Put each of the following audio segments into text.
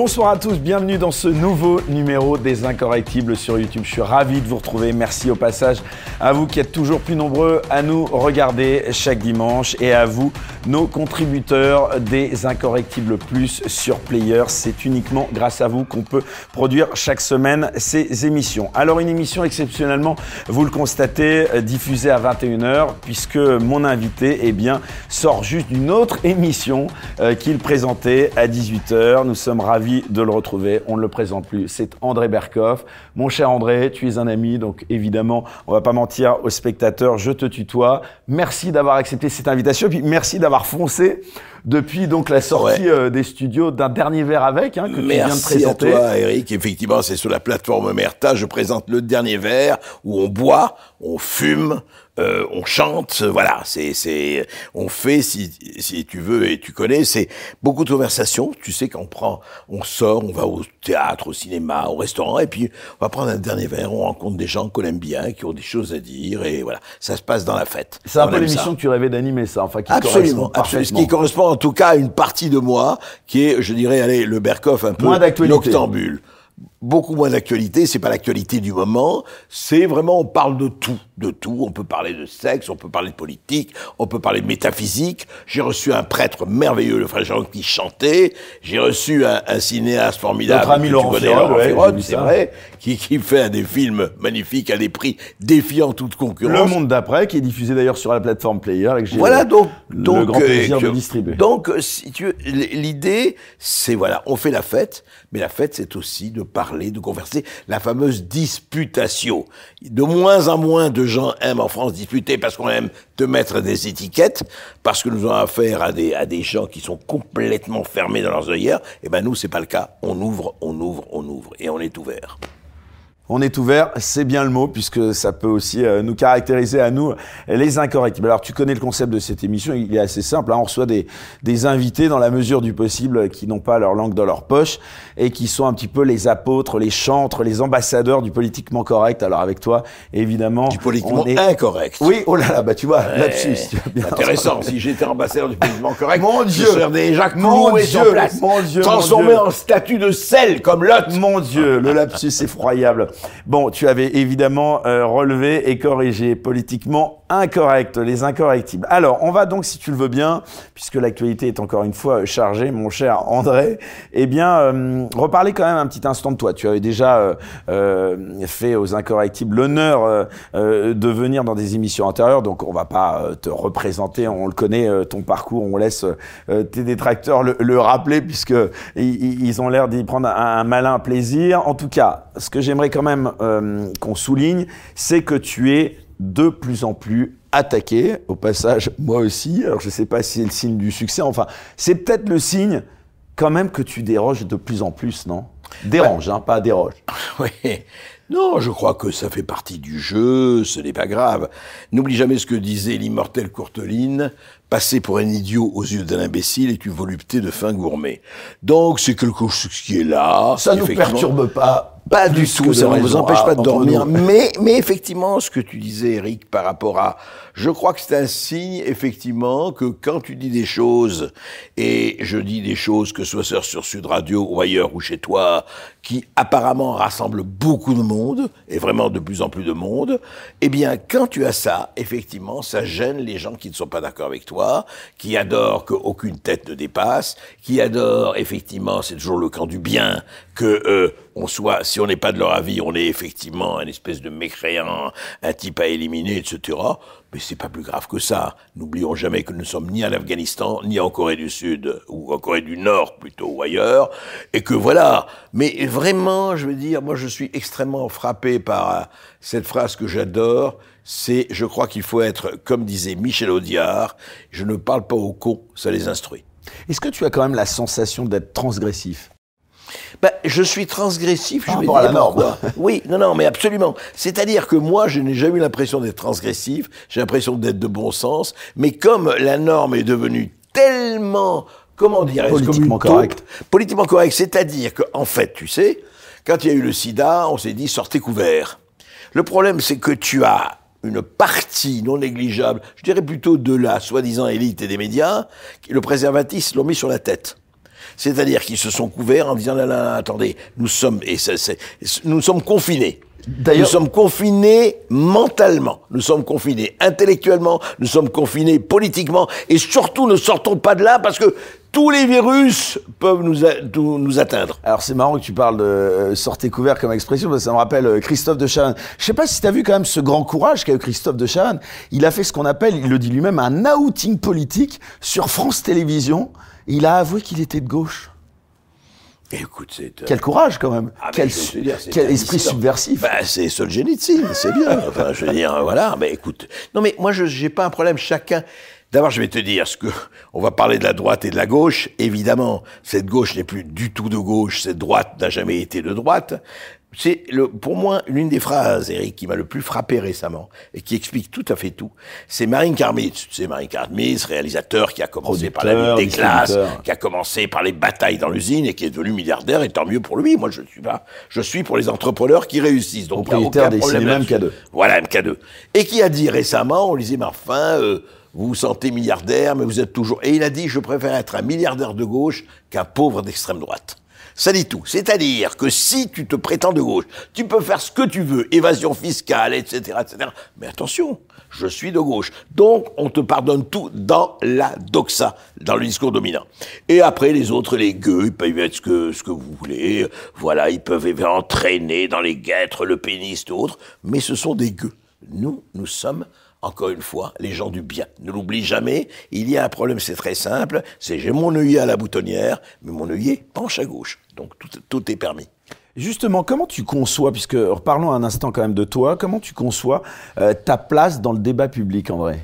Bonsoir à tous, bienvenue dans ce nouveau numéro des Incorrectibles sur YouTube. Je suis ravi de vous retrouver. Merci au passage à vous qui êtes toujours plus nombreux à nous regarder chaque dimanche et à vous, nos contributeurs des Incorrectibles Plus sur Player. C'est uniquement grâce à vous qu'on peut produire chaque semaine ces émissions. Alors une émission exceptionnellement, vous le constatez, diffusée à 21h puisque mon invité eh bien, sort juste d'une autre émission euh, qu'il présentait à 18h. Nous sommes ravis de le retrouver. On ne le présente plus. C'est André Berkoff. Mon cher André, tu es un ami, donc évidemment, on va pas mentir aux spectateurs, je te tutoie. Merci d'avoir accepté cette invitation, et puis merci d'avoir foncé depuis donc la sortie euh, des studios d'un dernier verre avec, hein, que tu viens de présenter. Merci à toi, Eric. Effectivement, c'est sur la plateforme Merta. Je présente le dernier verre où on boit, on fume, euh, on chante, voilà, c'est, c'est, on fait si, si tu veux et tu connais, c'est beaucoup de conversations. Tu sais qu'on prend, on sort, on va au théâtre, au cinéma, au restaurant, et puis on va prendre un dernier verre, on rencontre des gens qu'on aime bien, qui ont des choses à dire, et voilà, ça se passe dans la fête. C'est un peu l'émission que tu rêvais d'animer, ça, enfin, qui absolument, absolument, ce qui correspond en tout cas à une partie de moi, qui est, je dirais, allez, le Berkoff un peu Moins noctambule beaucoup moins d'actualité, c'est pas l'actualité du moment, c'est vraiment on parle de tout, de tout, on peut parler de sexe, on peut parler de politique, on peut parler de métaphysique. J'ai reçu un prêtre merveilleux, le frère Jean qui chantait, j'ai reçu un, un, cinéaste formidable, Notre ami Laurent Ferrod, c'est vrai, qui, qui fait des films magnifiques à des prix défiant toute concurrence. Le monde d'après qui est diffusé d'ailleurs sur la plateforme Player et que j'ai voilà, donc, le donc, grand plaisir euh, de distribuer. Donc si tu veux, l'idée c'est voilà, on fait la fête, mais la fête c'est aussi de parler, de converser, la fameuse disputation. De moins en moins de gens aiment en France disputer parce qu'on aime te mettre des étiquettes, parce que nous avons affaire à des, à des gens qui sont complètement fermés dans leurs œillères. Et ben nous, c'est pas le cas. On ouvre, on ouvre, on ouvre, et on est ouvert. On est ouvert, c'est bien le mot, puisque ça peut aussi euh, nous caractériser à nous, les incorrectibles. Alors, tu connais le concept de cette émission, il est assez simple. Hein. on reçoit des, des invités dans la mesure du possible qui n'ont pas leur langue dans leur poche et qui sont un petit peu les apôtres, les chantres, les ambassadeurs du politiquement correct. Alors, avec toi, évidemment. Du politiquement on est... incorrect. Oui, oh là là, bah tu vois, Ouais. Intéressant. si j'étais ambassadeur du politiquement correct, Mon je Dieu. serais déjà Mon Dieu, sur place, mon Dieu, mon transformé Dieu. en statue de sel comme Lot. Mon Dieu, le lapsus effroyable. Bon, tu avais évidemment euh, relevé et corrigé politiquement incorrect, les incorrectibles. Alors, on va donc, si tu le veux bien, puisque l'actualité est encore une fois chargée, mon cher André, eh bien, euh, reparler quand même un petit instant de toi. Tu avais déjà euh, euh, fait aux incorrectibles l'honneur euh, de venir dans des émissions antérieures, donc on va pas te représenter, on le connaît, ton parcours, on laisse tes détracteurs le, le rappeler, puisque ils, ont l'air d'y prendre un, malin plaisir. En tout cas, ce que j'aimerais quand même qu'on souligne, c'est que tu es de plus en plus attaqué. Au passage, moi aussi. Alors, je sais pas si c'est le signe du succès. Enfin, c'est peut-être le signe quand même que tu déroges de plus en plus, non? Dérange, hein, pas déroge. Oui. Non, je crois que ça fait partie du jeu, ce n'est pas grave. N'oublie jamais ce que disait l'immortel Courteline, passer pour un idiot aux yeux d'un imbécile est une volupté de fin gourmet. Donc c'est quelque chose qui est là. Ça nous effectivement. perturbe pas. Pas du tout, ça ne vous empêche Ah, pas de entre dormir. nous. Mais, mais effectivement, ce que tu disais, Eric, par rapport à, je crois que c'est un signe, effectivement, que quand tu dis des choses, et je dis des choses, que ce soit sur Sud Radio ou ailleurs ou chez toi, qui apparemment rassemblent beaucoup de monde, et vraiment de plus en plus de monde, eh bien, quand tu as ça, effectivement, ça gêne les gens qui ne sont pas d'accord avec toi, qui adorent qu'aucune tête ne dépasse, qui adorent, effectivement, c'est toujours le camp du bien, que euh, on soit, si on n'est pas de leur avis, on est effectivement un espèce de mécréant, un type à éliminer, etc. Mais c'est pas plus grave que ça. N'oublions jamais que nous ne sommes ni en Afghanistan, ni en Corée du Sud, ou en Corée du Nord plutôt, ou ailleurs, et que voilà. Mais vraiment, je veux dire, moi je suis extrêmement frappé par euh, cette phrase que j'adore, c'est, je crois qu'il faut être, comme disait Michel Audiard, je ne parle pas aux cons, ça les instruit. Est-ce que tu as quand même la sensation d'être transgressif? Ben, je suis transgressif, Par je rapport à la norme. Oui, non, non, mais absolument. C'est-à-dire que moi, je n'ai jamais eu l'impression d'être transgressif, j'ai l'impression d'être de bon sens, mais comme la norme est devenue tellement, comment dire, Politiquement correcte. Politiquement correct, c'est-à-dire que, en fait, tu sais, quand il y a eu le sida, on s'est dit sortez couvert. Le problème, c'est que tu as une partie non négligeable, je dirais plutôt de la soi-disant élite et des médias, qui le préservatif l'ont mis sur la tête. C'est-à-dire qu'ils se sont couverts en disant attendez, nous nous sommes confinés. Nous sommes confinés mentalement, nous sommes confinés intellectuellement, nous sommes confinés politiquement, et surtout ne sortons pas de là parce que tous les virus peuvent nous, a- nous, atteindre. Alors c'est marrant que tu parles de euh, sortez couvert comme expression parce que ça me rappelle euh, Christophe de Chavannes. Je sais pas si tu as vu quand même ce grand courage qu'a eu Christophe de Chavannes. Il a fait ce qu'on appelle, il le dit lui-même, un outing politique sur France Télévisions. Il a avoué qu'il était de gauche. Écoute, c'est... euh, Quel courage quand même. Ah, quel dire, esprit subversif. Bah, c'est Solzhenitsyn, c'est bien. Enfin, je veux dire, voilà. Mais écoute, non, mais moi, je j'ai pas un problème. Chacun. D'abord, je vais te dire ce que on va parler de la droite et de la gauche. Évidemment, cette gauche n'est plus du tout de gauche. Cette droite n'a jamais été de droite. C'est le, pour moi, l'une des phrases, Eric, qui m'a le plus frappé récemment et qui explique tout à fait tout. C'est Marine Karmitz. C'est Marine Karmitz, réalisateur qui a commencé par la lutte des classes, qui a commencé par les batailles dans l'usine et qui est devenu milliardaire, et tant mieux pour lui. Moi, je suis pas, je suis pour les entrepreneurs qui réussissent. Donc, Propriétaire des cinémas là-dessus. MK2. Voilà, MK2. Et qui a dit récemment, on mais enfin, euh, vous vous sentez milliardaire, mais vous êtes toujours... Et il a dit, je préfère être un milliardaire de gauche qu'un pauvre d'extrême droite. Ça dit tout. C'est-à-dire que si tu te prétends de gauche, tu peux faire ce que tu veux, évasion fiscale, etc., etc. Mais attention, je suis de gauche. Donc, on te pardonne tout dans la doxa, dans le discours dominant. Et après, les autres, les gueux, ils peuvent être ce que, ce que vous voulez. Voilà, ils peuvent entraîner dans les guêtres, le pénis et autres. Mais ce sont des gueux. Nous, nous sommes encore une fois, les gens du bien. Ne l'oublie jamais, il y a un problème, c'est très simple, c'est j'ai mon œillet à la boutonnière, mais mon œillet penche à gauche. Donc tout, tout est permis. Justement, comment tu conçois, puisque reparlons un instant quand même de toi, comment tu conçois euh, ta place dans le débat public, André?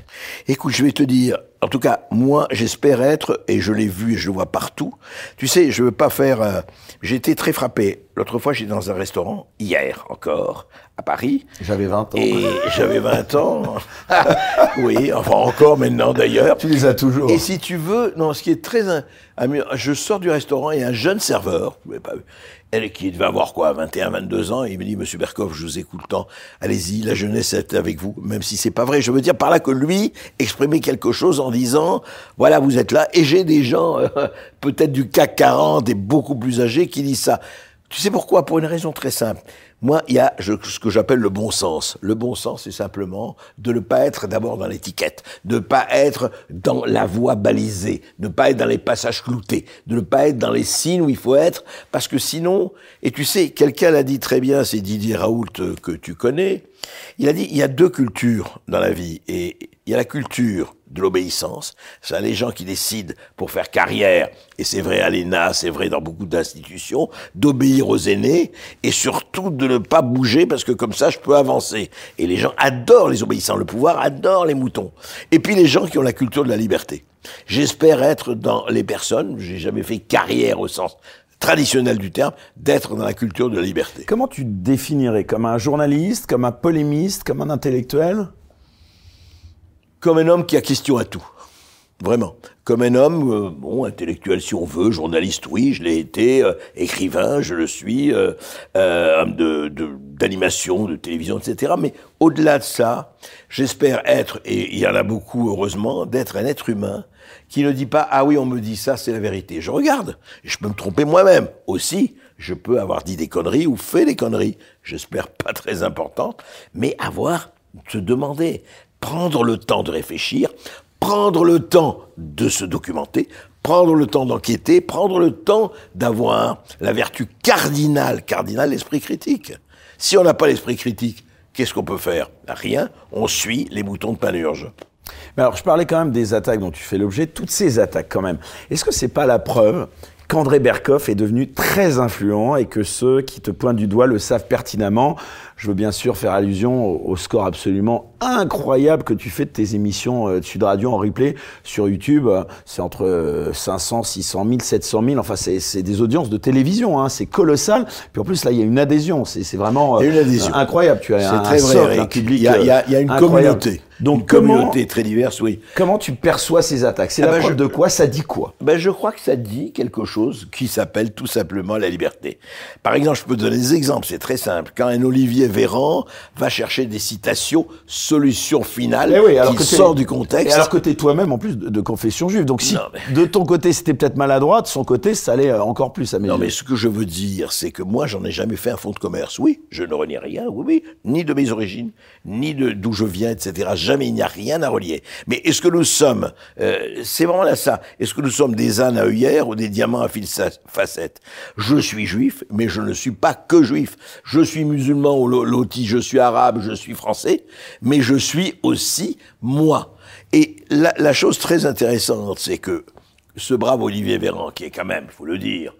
Écoute, je vais te dire, en tout cas, moi, j'espère être, et je l'ai vu et je le vois partout. Tu sais, je veux pas faire. euh, j'ai été très frappé. L'autre fois, j'étais dans un restaurant, hier encore, à Paris. J'avais 20 ans. Et j'avais 20 ans. oui, enfin encore maintenant d'ailleurs. Tu les as toujours. Et si tu veux, non, ce qui est très am- amusant, je sors du restaurant et un jeune serveur, l'avez pas vu, elle qui devait avoir quoi, 21, 22 ans, il me dit, Monsieur Berkoff, je vous écoute le temps, allez-y, la jeunesse est avec vous, même si c'est pas vrai. Je veux dire par là que lui exprimait quelque chose en disant, voilà, vous êtes là, et j'ai des gens, euh, peut-être du CAC 40 et beaucoup plus âgés, qui disent ça. Tu sais pourquoi? Pour une raison très simple. Moi, il y a ce que j'appelle le bon sens. Le bon sens, c'est simplement de ne pas être d'abord dans l'étiquette, de ne pas être dans la voie balisée, de ne pas être dans les passages cloutés, de ne pas être dans les signes où il faut être, parce que sinon, et tu sais, quelqu'un l'a dit très bien, c'est Didier Raoult euh, que tu connais, il a dit, il y a deux cultures dans la vie, et il y a la culture de l'obéissance, c'est les gens qui décident pour faire carrière, et c'est vrai à l'ENA, c'est vrai dans beaucoup d'institutions, d'obéir aux aînés, et surtout de ne pas bouger, parce que comme ça, je peux avancer. Et les gens adorent les obéissants, le pouvoir adore les moutons. Et puis les gens qui ont la culture de la liberté. J'espère être dans les personnes, j'ai jamais fait carrière au sens traditionnel du terme, d'être dans la culture de la liberté. Comment tu te définirais Comme un journaliste, comme un polémiste, comme un intellectuel? Comme un homme qui a question à tout. Vraiment. Comme un homme, euh, bon, intellectuel si on veut, journaliste, oui, je l'ai été, euh, écrivain, je le suis, euh, homme de, de- d'animation, de télévision, etc. Mais au-delà de ça, j'espère être, et il y en a beaucoup heureusement, d'être un être humain qui ne dit pas, ah oui, on me dit ça, c'est la vérité. Je regarde, je peux me tromper moi-même. Aussi, je peux avoir dit des conneries ou fait des conneries, j'espère pas très importantes, mais avoir, se demander, prendre le temps de réfléchir, prendre le temps de se documenter, prendre le temps d'enquêter, prendre le temps d'avoir la vertu cardinale, cardinale, l'esprit critique. Si on n'a pas l'esprit critique, qu'est-ce qu'on peut faire? Rien, on suit les boutons de panurge. Mais alors, je parlais quand même des attaques dont tu fais l'objet, toutes ces attaques quand même. Est-ce que c'est pas la preuve qu'André Berkoff est devenu très influent et que ceux qui te pointent du doigt le savent pertinemment? Je veux bien sûr faire allusion au, au score absolument incroyable que tu fais de tes émissions euh, de Sud Radio en replay sur YouTube. C'est entre euh, 500, 600 000, 700 000. Enfin, c'est des audiences de télévision. Hein. C'est colossal. Puis en plus, là, il y a une adhésion. C'est vraiment une euh, adhésion. incroyable. Tu as C'est un, très un vrai, socle, Eric. un public. Il y a- il y a- il y a une incroyable. communauté. Donc une comment- communauté très diverse, oui. Comment tu perçois ces attaques? C'est Ah la je- de quoi? Ça dit quoi? Ben, je crois que ça dit quelque chose qui s'appelle tout simplement la liberté. Par exemple, je peux donner des exemples, c'est très simple. Quand un Olivier Véran va chercher des citations, solution finale, Eh oui, alors qui que sort du Et contexte. alors que t'es toi-même en plus de, de confession juive. Donc si Non, mais- de ton côté c'était peut-être maladroit, de son côté ça allait euh, encore plus à mes Non, mais ce que je veux dire, c'est que moi, j'en ai jamais fait un fonds de commerce. Oui, je ne renie rien, oui, oui, ni de mes origines, ni de d'où je viens, etc. Jamais, il n'y a rien à relier. Mais est-ce que nous sommes, euh, c'est vraiment là ça, est-ce que nous sommes des ânes à œillères ou des diamants à fil facettes? Je suis juif, mais je ne suis pas que juif. Je suis musulman ou loti, je suis arabe, je suis français, mais je suis aussi moi. Et la, chose très intéressante, c'est que ce brave Olivier Véran, qui est quand même, il faut le dire,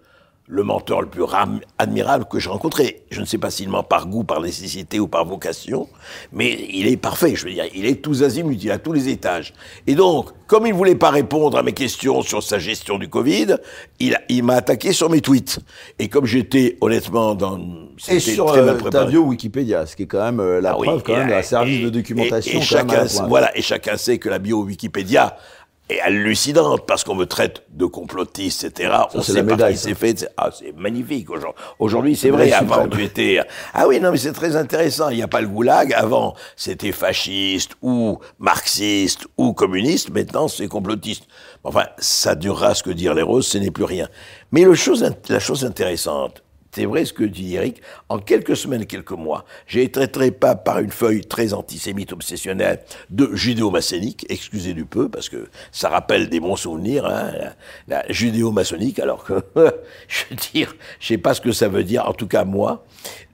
le menteur le plus ram- admirable que j'ai rencontré. Je ne sais pas s'il ment par goût, par nécessité ou par vocation, mais il est parfait, je veux dire, il est tous azimuts, il a tous les étages. Et donc, comme il voulait pas répondre à mes questions sur sa gestion du Covid, il, m'a attaqué sur mes tweets. Et comme j'étais honnêtement dans... Et sur très mal euh, ta bio Wikipédia, ce qui est quand même euh, la Ah oui, preuve quand et- même d'un service et- de documentation et- quand chacun, voilà, et chacun sait que la bio Wikipédia est hallucinante parce qu'on me traite de complotiste, etc. on c'est sait médaille, qui ça. c'est fait. Ah, c'est magnifique aujourd'hui. Aujourd'hui, c'est vrai. Avant, suprême. tu étais. Ah oui, non, mais c'est très intéressant. Il n'y a pas le goulag. Avant, c'était fasciste ou marxiste ou communiste. Maintenant, c'est complotiste. Enfin, ça durera ce que dire les roses, ce n'est plus rien. Mais le chose, la chose intéressante, c'est vrai ce que dit Eric. En quelques semaines, quelques mois, j'ai été traité pas par une feuille très antisémite obsessionnelle de judéo-maçonnique, excusez du peu, parce que ça rappelle des bons souvenirs, hein, la, judéo-maçonnique, alors que, je veux dire, sais pas ce que ça veut dire, en tout cas moi.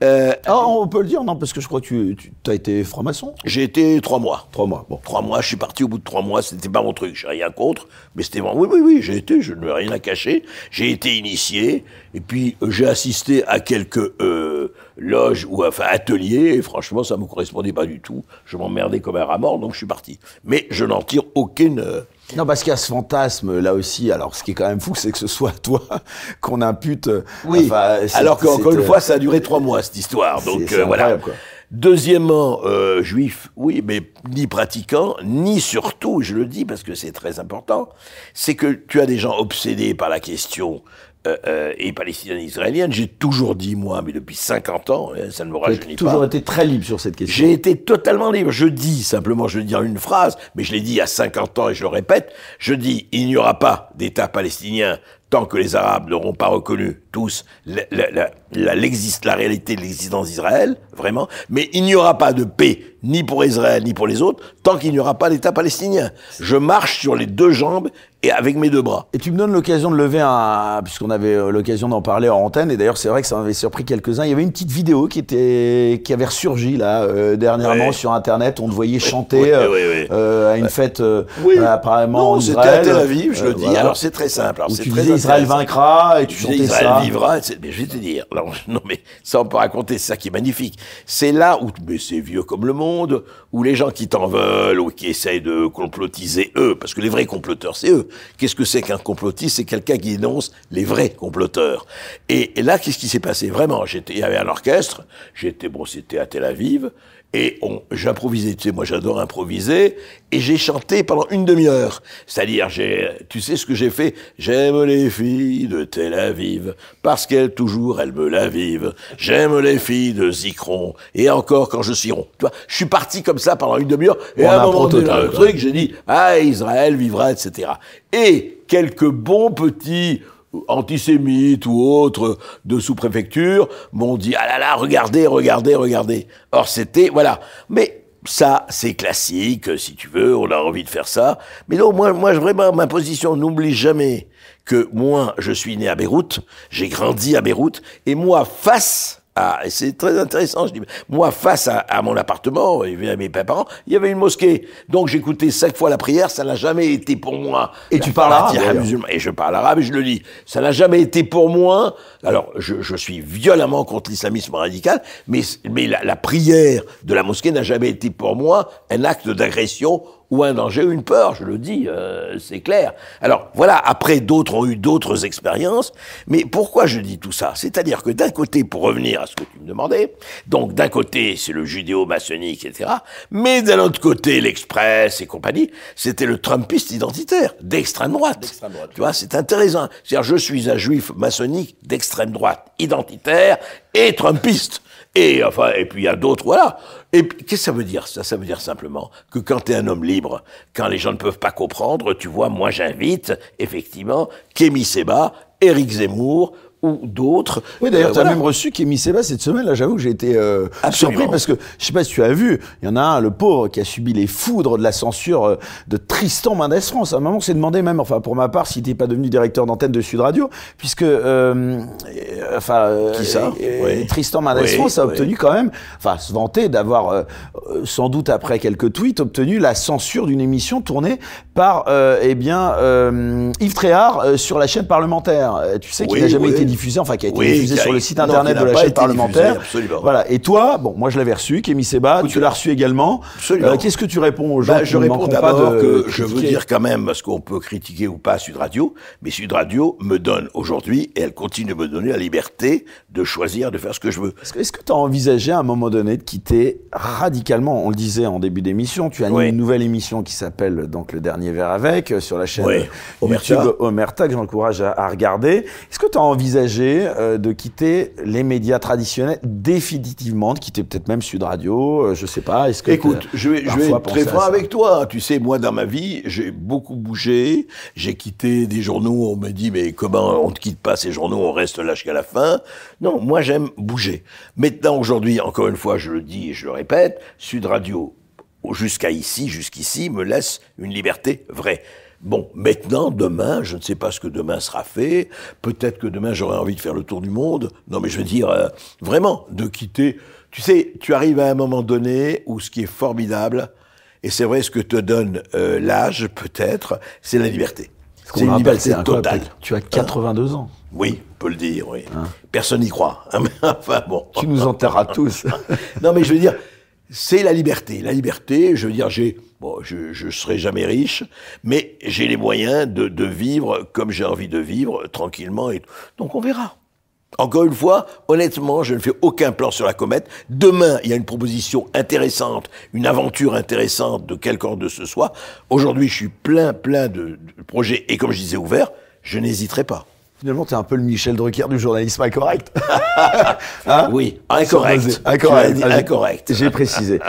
Euh, Ah, on peut le dire, non, parce que je crois que tu, tu as été franc-maçon. j'ai été trois mois. Trois mois, bon. Trois mois, je suis parti au bout de trois mois, c'était pas mon truc, j'ai rien contre, mais c'était bon. Oui, oui, oui, j'ai été, je n'ai rien à cacher. J'ai été initié, et puis euh, j'ai assisté à quelques euh, loges ou enfin ateliers, et franchement, ça me correspondait pas du tout. Je m'emmerdais comme un rat mort, donc je suis parti. Mais je n'en tire aucune. Non, parce qu'il y a ce fantasme là aussi. Alors, ce qui est quand même fou, c'est que ce soit toi qu'on impute. Oui. enfin, Alors qu'encore une euh, fois, ça a duré trois mois cette histoire. Donc euh, voilà. quoi. Deuxièmement, euh, juif, oui, mais ni pratiquant, ni surtout, je le dis parce que c'est très important, c'est que tu as des gens obsédés par la question euh, euh, et palestinienne-israélienne. J'ai toujours dit, moi, mais depuis 50 ans, hein, ça ne me Tu as rajeunit toujours pas. été très libre sur cette question. J'ai été totalement libre. Je dis simplement, je veux dire une phrase, mais je l'ai dit il y a 50 ans et je le répète. Je dis, il n'y aura pas d'État palestinien tant que les Arabes n'auront pas reconnu tous la, la, la, la, l'existe- la réalité de l'existence d'Israël, vraiment. Mais il n'y aura pas de paix ni pour Israël ni pour les autres tant qu'il n'y aura pas d'État palestinien. Je marche sur les deux jambes et avec mes deux bras. Et tu me donnes l'occasion de lever un, puisqu'on avait euh, l'occasion d'en parler en antenne, et d'ailleurs c'est vrai que ça m'avait surpris quelques-uns. Il y avait une petite vidéo qui était, qui avait ressurgi là euh, dernièrement Ouais. sur Internet. On te voyait chanter euh, euh, à une fête euh, euh, apparemment en Non, c'était Israël. à Tel Aviv, je le dis. voilà. Alors c'est très simple. Alors, c'est très Israël vaincra et tu chantais Israël ça. vivra, mais je vais te dire, non, non, mais ça on peut raconter, c'est ça qui est magnifique. C'est là où, mais c'est vieux comme le monde, où les gens qui t'en veulent ou qui essayent de complotiser eux, parce que les vrais comploteurs, c'est eux. Qu'est-ce que c'est qu'un complotiste? C'est quelqu'un qui dénonce les vrais comploteurs. Et, et là, qu'est-ce qui s'est passé? Vraiment, j'étais, il y avait un orchestre, j'étais, bon, c'était à Tel Aviv, et j'improvisais, tu sais, moi j'adore improviser, et j'ai chanté pendant une demi-heure. C'est-à-dire, j'ai, tu sais ce que j'ai fait? J'aime les filles de Tel Aviv, parce qu'elles toujours, elles me la vivent. J'aime les filles de Zikron, et encore quand je suis rond. Tu vois, je suis parti comme ça pendant une demi-heure, et à un moment donné, quoi. truc, j'ai dit, ah, Israël vivra, etc. Et quelques bons petits antisémites ou autres de sous-préfecture m'ont dit ah là là regardez regardez regardez. Or c'était voilà. Mais ça c'est classique si tu veux on a envie de faire ça. Mais non moi moi vraiment ma position n'oublie jamais que moi je suis né à Beyrouth j'ai grandi à Beyrouth et moi face ah, et c'est très intéressant. Je dis, moi, face à, à mon appartement, et à mes parents, il y avait une mosquée. Donc, j'écoutais cinq fois la prière. Ça n'a jamais été pour moi. Et la tu parles arabe. Et je parle arabe et je le dis. Ça n'a jamais été pour moi. Alors, je, je suis violemment contre l'islamisme radical, mais, mais la, la prière de la mosquée n'a jamais été pour moi un acte d'agression ou un danger ou une peur, je le dis, euh, c'est clair. Alors voilà, après d'autres ont eu d'autres expériences, mais pourquoi je dis tout ça? C'est-à-dire que d'un côté, pour revenir à ce que tu me demandais, donc d'un côté c'est le judéo-maçonnique, etc., mais d'un autre côté l'Express et compagnie, c'était le Trumpiste identitaire, d'extrême droite. Tu vois, c'est intéressant. C'est-à-dire je suis un juif maçonnique d'extrême droite, identitaire et Trumpiste. Et puis il y a d'autres, voilà. Et qu'est-ce que ça veut dire ça? Ça veut dire simplement que quand tu es un homme libre, quand les gens ne peuvent pas comprendre, tu vois, moi j'invite effectivement Kémy Seba, Éric Zemmour, ou d'autres. Oui, d'ailleurs, euh, tu as même reçu Kémy Seba cette semaine. Là, j'avoue que j'ai été euh, surpris parce que je sais pas si tu as vu, il y en a un, le pauvre, qui a subi les foudres de la censure euh, de Tristan Mendes France. À un moment, on s'est demandé même, enfin, pour ma part, s'il n'était pas devenu directeur d'antenne de Sud Radio, puisque, euh, enfin, qui ça? Tristan Mendes France a obtenu quand même, enfin, se vanter d'avoir, sans doute après quelques tweets, obtenu la censure d'une émission tournée par, eh bien, Yves Tréhard sur la chaîne parlementaire. Tu sais qu'il n'a jamais été diffusé, enfin qui a été diffusé sur le site internet de la chaîne parlementaire. voilà. Et toi, bon, moi je l'avais reçu, Kémy Seba, tu l'as reçu également. Euh, Qu'est-ce que tu réponds aux gens bah, Je réponds d'abord que je veux dire quand même, parce qu'on peut critiquer ou pas Sud Radio, mais Sud Radio me donne aujourd'hui, et elle continue de me donner la liberté de choisir, de faire ce que je veux. Est-ce que tu as envisagé à un moment donné de quitter radicalement, on le disait en début d'émission, tu as une nouvelle émission qui s'appelle donc Le Dernier Verre avec, euh, sur la chaîne YouTube Omerta, que j'encourage à, à regarder. Est-ce que tu as envisagé euh, de quitter les médias traditionnels définitivement, de quitter peut-être même Sud Radio, euh, je sais pas. Est-ce que Écoute, je vais, je vais être très franc avec toi. Tu sais, moi dans ma vie, j'ai beaucoup bougé. J'ai quitté des journaux. On me dit mais comment on ne quitte pas ces journaux On reste là jusqu'à la fin? Non, moi j'aime bouger. Maintenant aujourd'hui, encore une fois, je le dis et je le répète, Sud Radio jusqu'à ici, jusqu'ici, me laisse une liberté vraie. Bon, maintenant, demain, je ne sais pas ce que demain sera fait. Peut-être que demain, j'aurai envie de faire le tour du monde. Non, mais je veux dire, euh, vraiment, de quitter. Tu sais, tu arrives à un moment donné où ce qui est formidable, et c'est vrai, ce que te donne euh, l'âge, peut-être, c'est la liberté. C'est une liberté totale. Tu as 82 ans. Oui, on peut le dire, oui. Hein. Personne n'y croit. enfin, bon. Tu nous enterras tous. non, mais je veux dire, c'est la liberté. La liberté, je veux dire, j'ai, bon, je, je serai jamais riche, mais j'ai les moyens de, de vivre comme j'ai envie de vivre, tranquillement. Et donc on verra. Encore une fois, honnêtement, je ne fais aucun plan sur la comète. Demain, il y a une proposition intéressante, une aventure intéressante de quelque ordre de ce soit. Aujourd'hui, je suis plein, plein de, de projets et comme je disais ouvert, je n'hésiterai pas. Finalement, tu es un peu le Michel Drucker du journalisme incorrect. hein oui, incorrect. Incorrect. incorrect. J'ai précisé.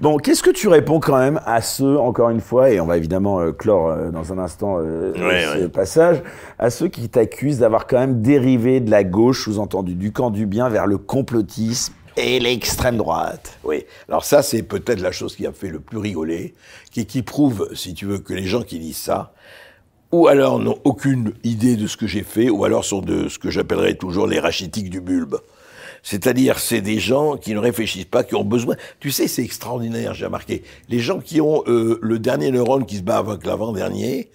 Bon, qu'est-ce que tu réponds quand même à ceux, encore une fois, et on va évidemment euh, clore euh, dans un instant euh, ce passage, à ceux qui t'accusent d'avoir quand même dérivé de la gauche, sous-entendu du camp du bien, vers le complotisme et l'extrême droite. Oui. Alors ça, c'est peut-être la chose qui a fait le plus rigoler, qui, qui prouve, si tu veux, que les gens qui disent ça, ou alors n'ont aucune idée de ce que j'ai fait, ou alors sont de ce que j'appellerais toujours les rachitiques du bulbe. C'est-à-dire, c'est des gens qui ne réfléchissent pas, qui ont besoin. Tu sais, c'est extraordinaire, j'ai remarqué. Les gens qui ont euh, le dernier neurone qui se bat avec l'avant-dernier,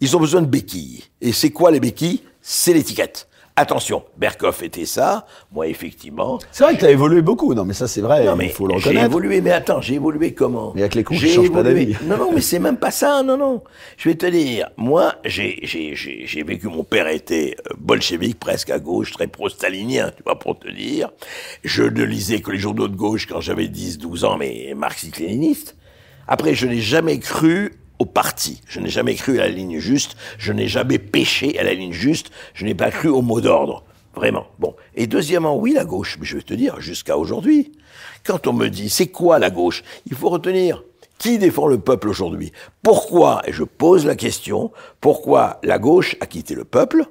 ils ont besoin de béquilles. Et c'est quoi les béquilles? C'est l'étiquette. Attention, Berkoff était ça, moi effectivement. C'est vrai que tu as évolué beaucoup, non mais ça c'est vrai, il faut le reconnaître. J'ai évolué, mais attends, j'ai évolué comment Mais avec les coups, je change pas d'avis. Non, non, mais c'est même pas ça, non, non. Je vais te dire, moi, j'ai vécu, mon père était euh, bolchevique, presque à gauche, très pro-stalinien, tu vois, pour te dire. Je ne lisais que les journaux de gauche quand j'avais 10, 12 ans, mais marxiste-léniniste. Après, je n'ai jamais cru au parti. Je n'ai jamais cru à la ligne juste, je n'ai jamais péché à la ligne juste, je n'ai pas cru au mot d'ordre. Vraiment. Bon. Et deuxièmement, oui, la gauche, mais je vais te dire, jusqu'à aujourd'hui, quand on me dit c'est quoi la gauche, il faut retenir. Qui défend le peuple aujourd'hui? Pourquoi, et je pose la question, pourquoi la gauche a quitté le peuple?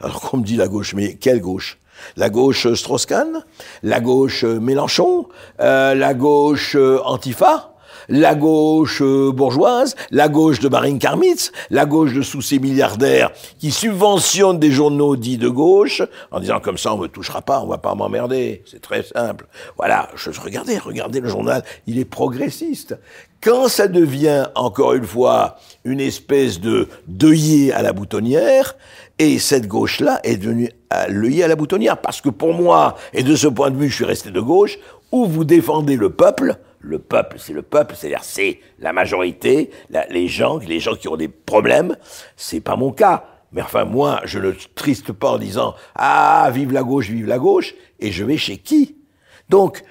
Alors qu'on me dit la gauche, mais quelle gauche? La gauche Strauss-Kahn? La gauche Mélenchon? Euh, La gauche Antifa? La gauche euh, bourgeoise, la gauche de Marine Karmitz, la gauche de sous ces milliardaires qui subventionnent des journaux dits de gauche en disant comme ça on me touchera pas, on va pas m'emmerder. C'est très simple. Voilà, je regardez, regardez le journal, il est progressiste. Quand ça devient encore une fois une espèce de deuillet à la boutonnière, et cette gauche-là est devenue l'œillet à la boutonnière, parce que pour moi, et de ce point de vue, je suis resté de gauche, où vous défendez le peuple, le peuple, c'est le peuple, c'est-à-dire c'est la majorité, les gens, les gens qui ont des problèmes. C'est pas mon cas. Mais enfin, moi, je ne triste pas en disant ah vive la gauche, vive la gauche, et je vais chez qui? Donc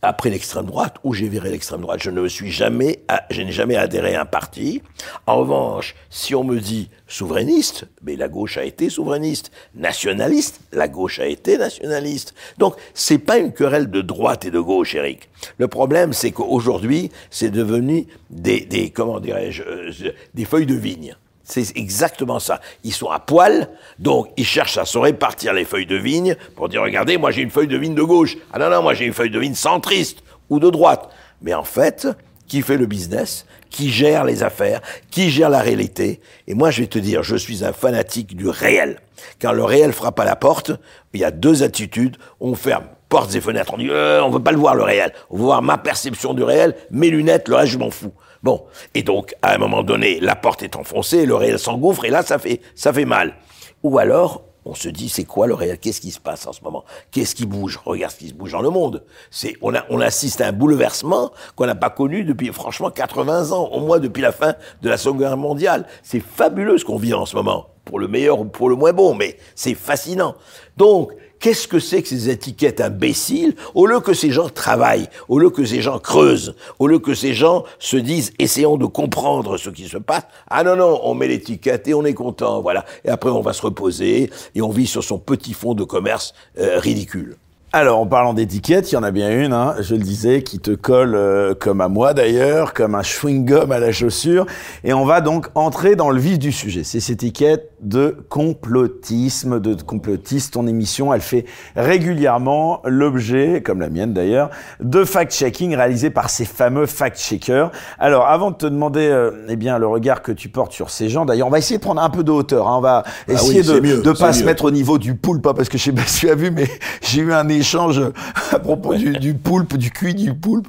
après l'extrême droite, où j'ai viré l'extrême droite, je ne me suis jamais, je n'ai jamais adhéré à un parti. En revanche, si on me dit souverainiste, mais la gauche a été souverainiste. Nationaliste, la gauche a été nationaliste. Donc, c'est pas une querelle de droite et de gauche, Eric. Le problème, c'est qu'aujourd'hui, c'est devenu des, des comment dirais-je, euh, des feuilles de vigne. C'est exactement ça. Ils sont à poil, donc ils cherchent à se répartir les feuilles de vigne pour dire regardez, moi j'ai une feuille de vigne de gauche. Ah non, non, moi j'ai une feuille de vigne centriste ou de droite. Mais en fait, qui fait le business, qui gère les affaires, qui gère la réalité. Et moi, je vais te dire, je suis un fanatique du réel. Quand le réel frappe à la porte, il y a deux attitudes. On ferme portes et fenêtres. On dit, euh, on veut pas le voir le réel. On veut voir ma perception du réel, mes lunettes, le reste, je m'en fous. Bon, et donc à un moment donné, la porte est enfoncée, le réel s'engouffre, et là ça fait ça fait mal. Ou alors on se dit c'est quoi le réel? Qu'est-ce qui se passe en ce moment? Qu'est-ce qui bouge? Regarde ce qui se bouge dans le monde. C'est on a on assiste à un bouleversement qu'on n'a pas connu depuis franchement 80 ans, au moins depuis la fin de la Seconde Guerre mondiale. C'est fabuleux ce qu'on vit en ce moment, pour le meilleur ou pour le moins bon, mais c'est fascinant. Donc Qu'est-ce que c'est que ces étiquettes imbéciles Au lieu que ces gens travaillent, au lieu que ces gens creusent, au lieu que ces gens se disent essayons de comprendre ce qui se passe. Ah non non, on met l'étiquette et on est content, voilà. Et après on va se reposer et on vit sur son petit fond de commerce euh, ridicule. Alors, en parlant d'étiquette, il y en a bien une, hein, je le disais, qui te colle euh, comme à moi d'ailleurs, comme un chewing-gum à la chaussure. Et on va donc entrer dans le vif du sujet. C'est cette étiquette de complotisme, de complotiste. Ton émission, elle fait régulièrement l'objet, comme la mienne d'ailleurs, de fact-checking réalisé par ces fameux fact-checkers. Alors, avant de te demander, euh, eh bien, le regard que tu portes sur ces gens, d'ailleurs, on va essayer de prendre un peu de hauteur. Hein, on va ah essayer de ne pas se mettre au niveau du poulpe, parce que je sais pas si tu as vu, mais j'ai eu un échange à propos du, poulpe, du cuit du poulpe,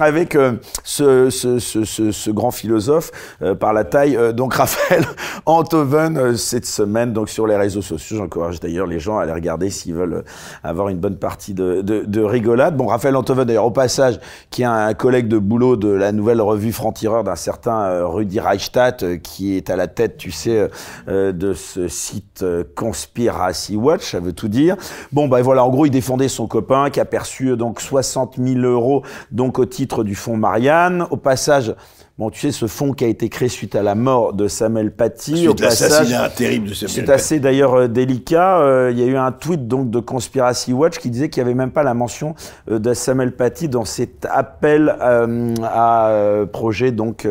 avec euh, ce, grand philosophe euh, par la taille, euh, donc Raphaël Antoven, cette semaine, donc sur les réseaux sociaux. J'encourage d'ailleurs les gens à aller regarder s'ils veulent avoir une bonne partie de, de, de rigolade. Bon, Raphaël Antoven, d'ailleurs, au passage, qui est un collègue de boulot de la nouvelle revue Franc-Tireur d'un certain Rudy Reichstadt, qui est à la tête, tu sais, de ce site Conspiracy Watch, ça veut tout dire. Bon, ben voilà, en gros, il défend son copain qui a perçu euh, donc 60 000 euros donc au titre du fonds Marianne. Au passage, Bon, tu sais, ce fonds qui a été créé suite à la mort de Samuel Paty. Suite au l'assassinat terrible de Samuel C'est assez d'ailleurs euh, délicat. Euh, il y a eu un tweet donc de Conspiracy Watch qui disait qu'il n'y avait même pas la mention de Samuel Paty dans cet appel à projet donc,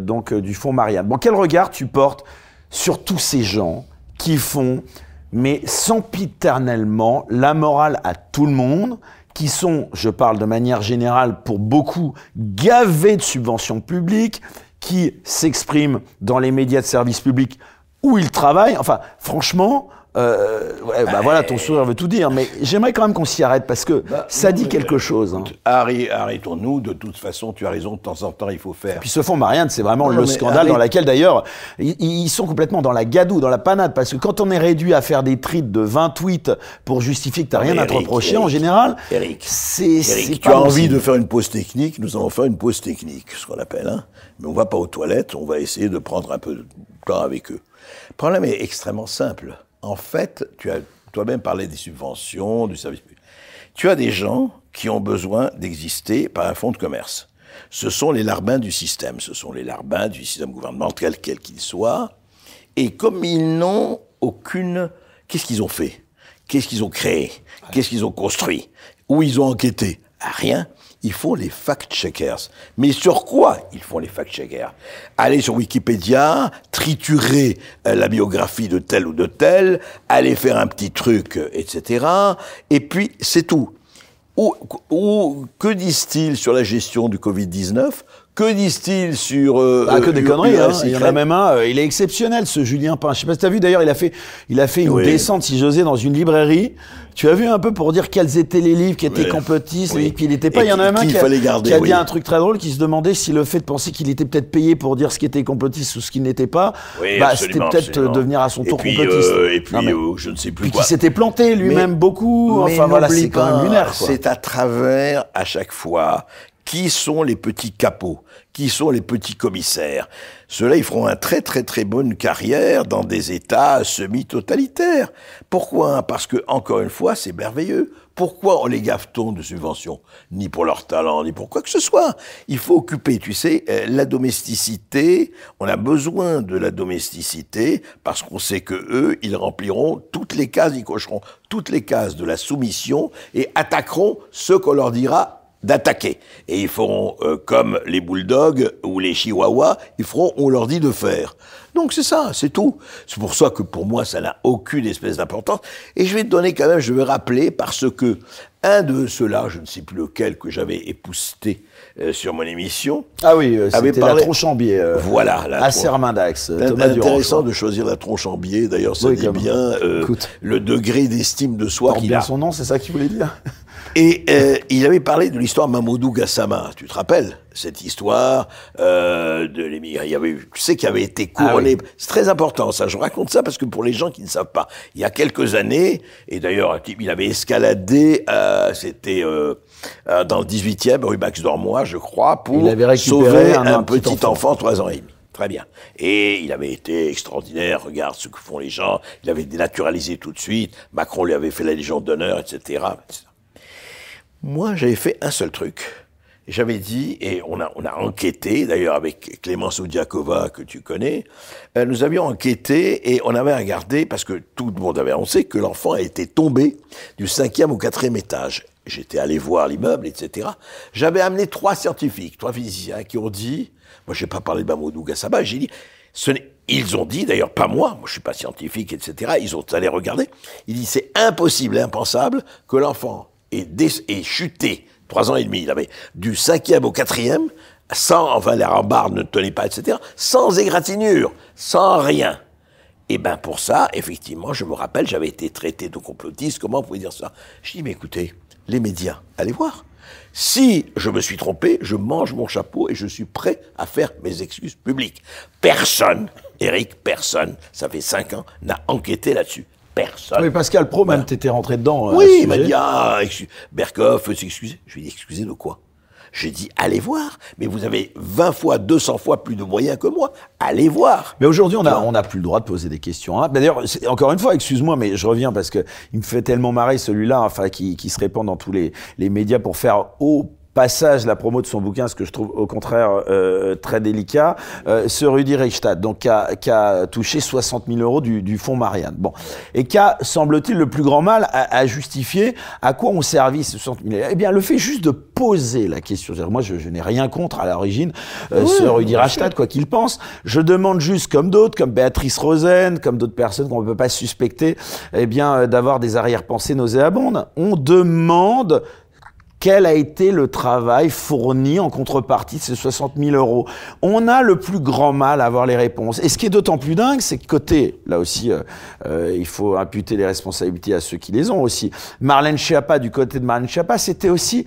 donc du fonds Marianne. Bon, quel regard tu portes sur tous ces gens qui font mais sempiternellement la morale à tout le monde, qui sont, je parle de manière générale pour beaucoup, gavés de subventions publiques, qui s'expriment dans les médias de service public où ils travaillent. Enfin, franchement, euh, ouais, bah voilà, ton sourire veut tout dire, mais j'aimerais quand même qu'on s'y arrête parce que bah, ça dit quelque chose. Hein. arrêtons-nous. De toute façon, tu as raison. De temps en temps, il faut faire. puis ce fond Marianne, c'est vraiment le scandale dans lequel d'ailleurs ils, sont complètement dans la gadoue, dans la panade, parce que quand on est réduit à faire des tweets de 20 tweets pour justifier que tu n'as rien à te reprocher, en général, Eric, c'est. tu as envie de faire une pause technique, nous allons faire une pause technique, ce qu'on appelle. Hein. Mais on va pas aux toilettes, on va essayer de prendre un peu de temps avec eux. Le problème est extrêmement simple en fait, tu as toi-même parlé des subventions, du service public. Tu as des gens qui ont besoin d'exister par un fonds de commerce. Ce sont les larbins du système, ce sont les larbins du système gouvernemental, quel qu'il soit. Et comme ils n'ont aucune... Qu'est-ce qu'ils ont fait? Qu'est-ce qu'ils ont créé? Qu'est-ce qu'ils ont construit? Où ils ont enquêté? Rien ils font les fact-checkers. Mais sur quoi ils font les fact-checkers? Aller sur Wikipédia, triturer euh, la biographie de tel ou de tel, aller faire un petit truc, euh, etc. Et puis, c'est tout. Ou, que disent-ils sur la gestion du Covid-19 que disent-ils sur euh, ah, que des conneries hein. Il y en a même un. il est exceptionnel ce Julien Pain. Je sais pas si t'as vu. D'ailleurs, il a fait, il a fait une descente, si j'osais, dans une librairie. Tu as vu un peu pour dire quels étaient les livres qui étaient complotistes, oui. qu'il n'était pas. il y en a même un qui, a, qui a dit un truc très drôle, qui se demandait si le fait de penser qu'il était peut-être payé pour dire ce qui était complotiste ou ce qui n'était pas, bah, c'était peut-être devenir à son tour complotiste. Euh, et puis, euh, je ne sais plus. Puis qui s'était planté lui-même beaucoup. enfin voilà, c'est quand même lunaire. C'est à travers à chaque fois qui sont les petits capots, qui sont les petits commissaires? Ceux-là, ils feront un très très très bonne carrière dans des États semi-totalitaires. Pourquoi? Parce que, encore une fois, c'est merveilleux. Pourquoi on les gave-t-on de subventions? Ni pour leur talent, ni pour quoi que ce soit. Il faut occuper, tu sais, euh, la domesticité. On a besoin de la domesticité parce qu'on sait que eux, ils rempliront toutes les cases, ils cocheront toutes les cases de la soumission et attaqueront ce qu'on leur dira d'attaquer. Et ils feront euh, comme les bulldogs ou les chihuahuas, ils feront on leur dit de faire. Donc c'est ça, c'est tout. C'est pour ça que pour moi ça n'a aucune espèce d'importance. Et je vais te donner quand même, je vais rappeler parce que un de ceux-là, je ne sais plus lequel que j'avais épousté euh, sur mon émission. Ah oui, euh, c'était parlé... la tronche en biais. voilà, la à Sermindax. C'est intéressant de choisir la tronche en biais. D'ailleurs, ça dit bien le degré d'estime de soi qu'il a. son nom, c'est ça qu'il voulait dire? Et euh, il avait parlé de l'histoire Mamoudou Gassama. Tu te rappelles? Cette histoire euh, de l'émigré Il y avait, tu sais, qui avait été couronné. Ah c'est très important ça. Je raconte ça parce que pour les gens qui ne savent pas, il y a quelques années, et d'ailleurs, il avait escaladé. Euh, C'était euh, euh dans le 18e, rue Max Dormois, je crois, pour sauver un, petit, enfant, trois ans et demi. Très bien. Et il avait été extraordinaire. Regarde ce que font les gens. Il avait dénaturalisé tout de suite. Macron lui avait fait la Légion d'honneur, etc. etc. Moi, j'avais fait un seul truc. J'avais dit, et on a, on a enquêté, d'ailleurs avec Clémence Oudiakova, que tu connais, euh, nous avions enquêté et on avait regardé, parce que tout le monde avait annoncé que l'enfant a été tombé du cinquième au quatrième étage. J'étais allé voir l'immeuble, etc. J'avais amené trois scientifiques, trois physiciens, qui ont dit, moi je n'ai pas parlé de Mamoudou Gassaba, j'ai dit, ce ils ont dit, d'ailleurs pas moi, moi je suis pas scientifique, etc., ils ont allé regarder, ils disent c'est impossible, impensable que l'enfant et, chuté, trois ans et demi, il avait du cinquième au quatrième, sans, enfin les rambardes ne tenaient pas, etc., sans égratignure, sans rien. Et ben pour ça, effectivement, je me rappelle, j'avais été traité de complotiste, comment vous pouvez dire ça? Je dis, mais écoutez, les médias, allez voir. Si je me suis trompé, je mange mon chapeau et je suis prêt à faire mes excuses publiques. Personne, Eric, personne, ça fait cinq ans, n'a enquêté là-dessus personne. Oui, Pascal Pro, même, t'étais rentré dedans. Euh, oui, il m'a dit, ah, Berkoff, s'excuser. Je lui ai dit, excusez de quoi? J'ai dit, allez voir. Mais vous avez 20 fois, 200 fois plus de moyens que moi. Allez voir. Mais aujourd'hui, on n'a on a plus le droit de poser des questions. Hein. D'ailleurs, encore une fois, excuse-moi, mais je reviens parce que il me fait tellement marrer celui-là, enfin, qui, qui se répand dans tous les, les médias pour faire haut passage, la promo de son bouquin, ce que je trouve au contraire euh, très délicat, euh, ce Rudy Reichstadt, donc qui a, qui a, touché 60 000 euros du, du fonds Marianne. Bon, et qui a, semble-t-il, le plus grand mal à, à, justifier à quoi ont servi ces 60 000 euros. Eh bien, le fait juste de poser la question. Moi, je, je n'ai rien contre à l'origine euh, ce Rudy Reichstadt, quoi qu'il pense. Je demande juste, comme d'autres, comme Béatrice Rosen, comme d'autres personnes qu'on ne peut pas suspecter, eh bien, euh, d'avoir des arrière-pensées nauséabondes. On demande quel a été le travail fourni en contrepartie de ces 60 000 euros? On a le plus grand mal à avoir les réponses. Et ce qui est d'autant plus dingue, c'est que côté, là aussi, euh, euh, il faut imputer les responsabilités à ceux qui les ont aussi. Marlène Schiappa, du côté de Marlène Schiappa, c'était aussi,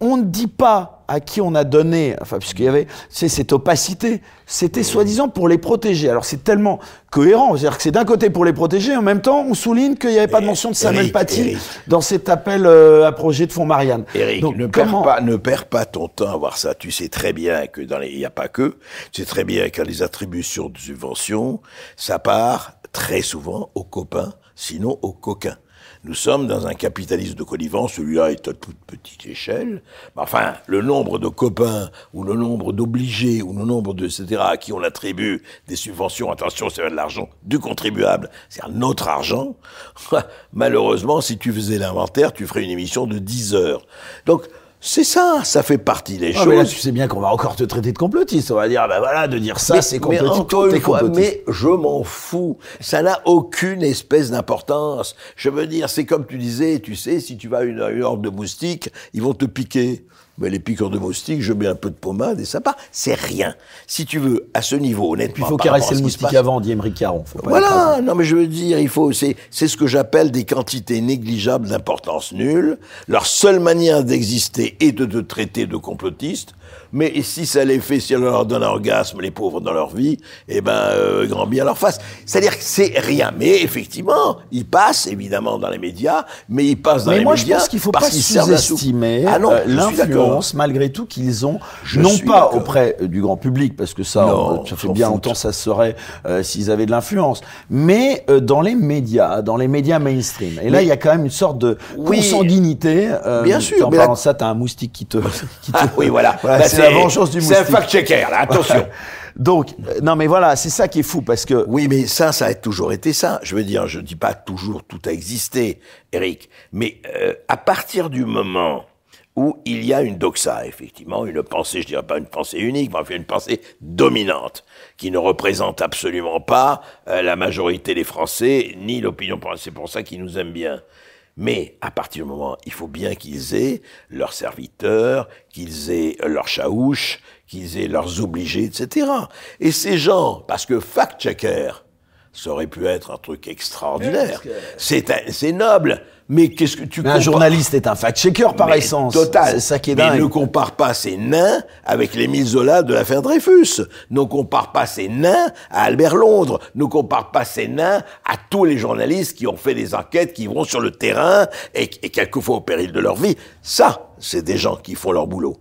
on ne dit pas à qui on a donné, enfin, puisqu'il y avait cette opacité, c'était soi-disant pour les protéger. Alors c'est tellement cohérent, c'est-à-dire que c'est d'un côté pour les protéger, en même temps on souligne qu'il n'y avait pas de mention de Samuel Paty dans cet appel euh, à projet de fonds Marianne. Eric, Donc, ne, perds pas, ne perds pas ton temps à voir ça. Tu sais très bien que dans les, il n'y a pas que, tu sais très bien que les attributions de subventions, ça part très souvent aux copains, sinon aux coquins. Nous sommes dans un capitalisme de connivence, celui-là est à toute petite échelle. Enfin, le nombre de copains, ou le nombre d'obligés, ou le nombre de, etc., à qui on attribue des subventions, attention, c'est de l'argent du contribuable, c'est notre argent. Malheureusement, si tu faisais l'inventaire, tu ferais une émission de 10 heures. Donc, c'est ça, ça fait partie des choses. Ah, mais là, tu sais bien qu'on va encore te traiter de complotiste. On va dire, ben voilà, de dire ça, c'est complotiste. Mais, fois, mais je m'en fous. Ça n'a aucune espèce d'importance. Je veux dire, c'est comme tu disais, tu sais, si tu vas à une, une horde de moustiques, ils vont te piquer mais les piqueurs de moustiques, je mets un peu de pommade et ça part. C'est rien. Si tu veux, à ce niveau, honnêtement. il faut caresser le moustique avant, dit Émeric Caron. voilà, non mais je veux dire, il faut, c'est, c'est ce que j'appelle des quantités négligeables d'importance nulle. Leur seule manière d'exister est de te traiter de complotiste. Mais si ça les fait, si elle leur donne un orgasme, les pauvres dans leur vie, eh ben, euh, grand bien leur face. C'est-à-dire que c'est rien. Mais effectivement, ils passent évidemment dans les médias, mais ils passent dans mais les moi, médias. je pense qu'il faut pas sous-estimer ah euh, l'influence malgré tout qu'ils ont, non pas auprès du grand public, parce que ça, ça fait bien longtemps ça serait euh, s'ils avaient de l'influence, mais euh, dans les médias, dans les médias mainstream. Et là, il y a quand même une sorte de consanguinité. Euh, bien sûr. En parlant de ça, t'as un moustique qui te. Qui te... Ah, oui, voilà. Bah, c'est la vengeance du moustique. C'est un fact-checker, là, attention. Donc, non, mais voilà, c'est ça qui est fou parce que. Oui, mais ça, ça a toujours été ça. Je veux dire, je dis pas toujours tout a existé, Eric, mais euh, à partir du moment où il y a une doxa, effectivement, une pensée, je dirais pas une pensée unique, mais enfin une pensée dominante, qui ne représente absolument pas euh, la majorité des Français, ni l'opinion, c'est pour ça qu'ils nous aiment bien. Mais à partir du moment, il faut bien qu'ils aient leurs serviteurs, qu'ils aient leurs chaouches, qu'ils aient leurs obligés, etc. Et ces gens, parce que fact-checker, ça aurait pu être un truc extraordinaire. C'est noble. Mais qu'est-ce que tu mais Un journaliste est un fact-checker par essence. Total. C'est ça qui est mais dingue. ne compare pas ces nains avec les Zola de l'affaire Dreyfus. Ne compare pas ces nains à Albert Londres. Ne compare pas ces nains à tous les journalistes qui ont fait des enquêtes, qui vont sur le terrain et, et quelquefois au péril de leur vie. Ça, c'est des gens qui font leur boulot.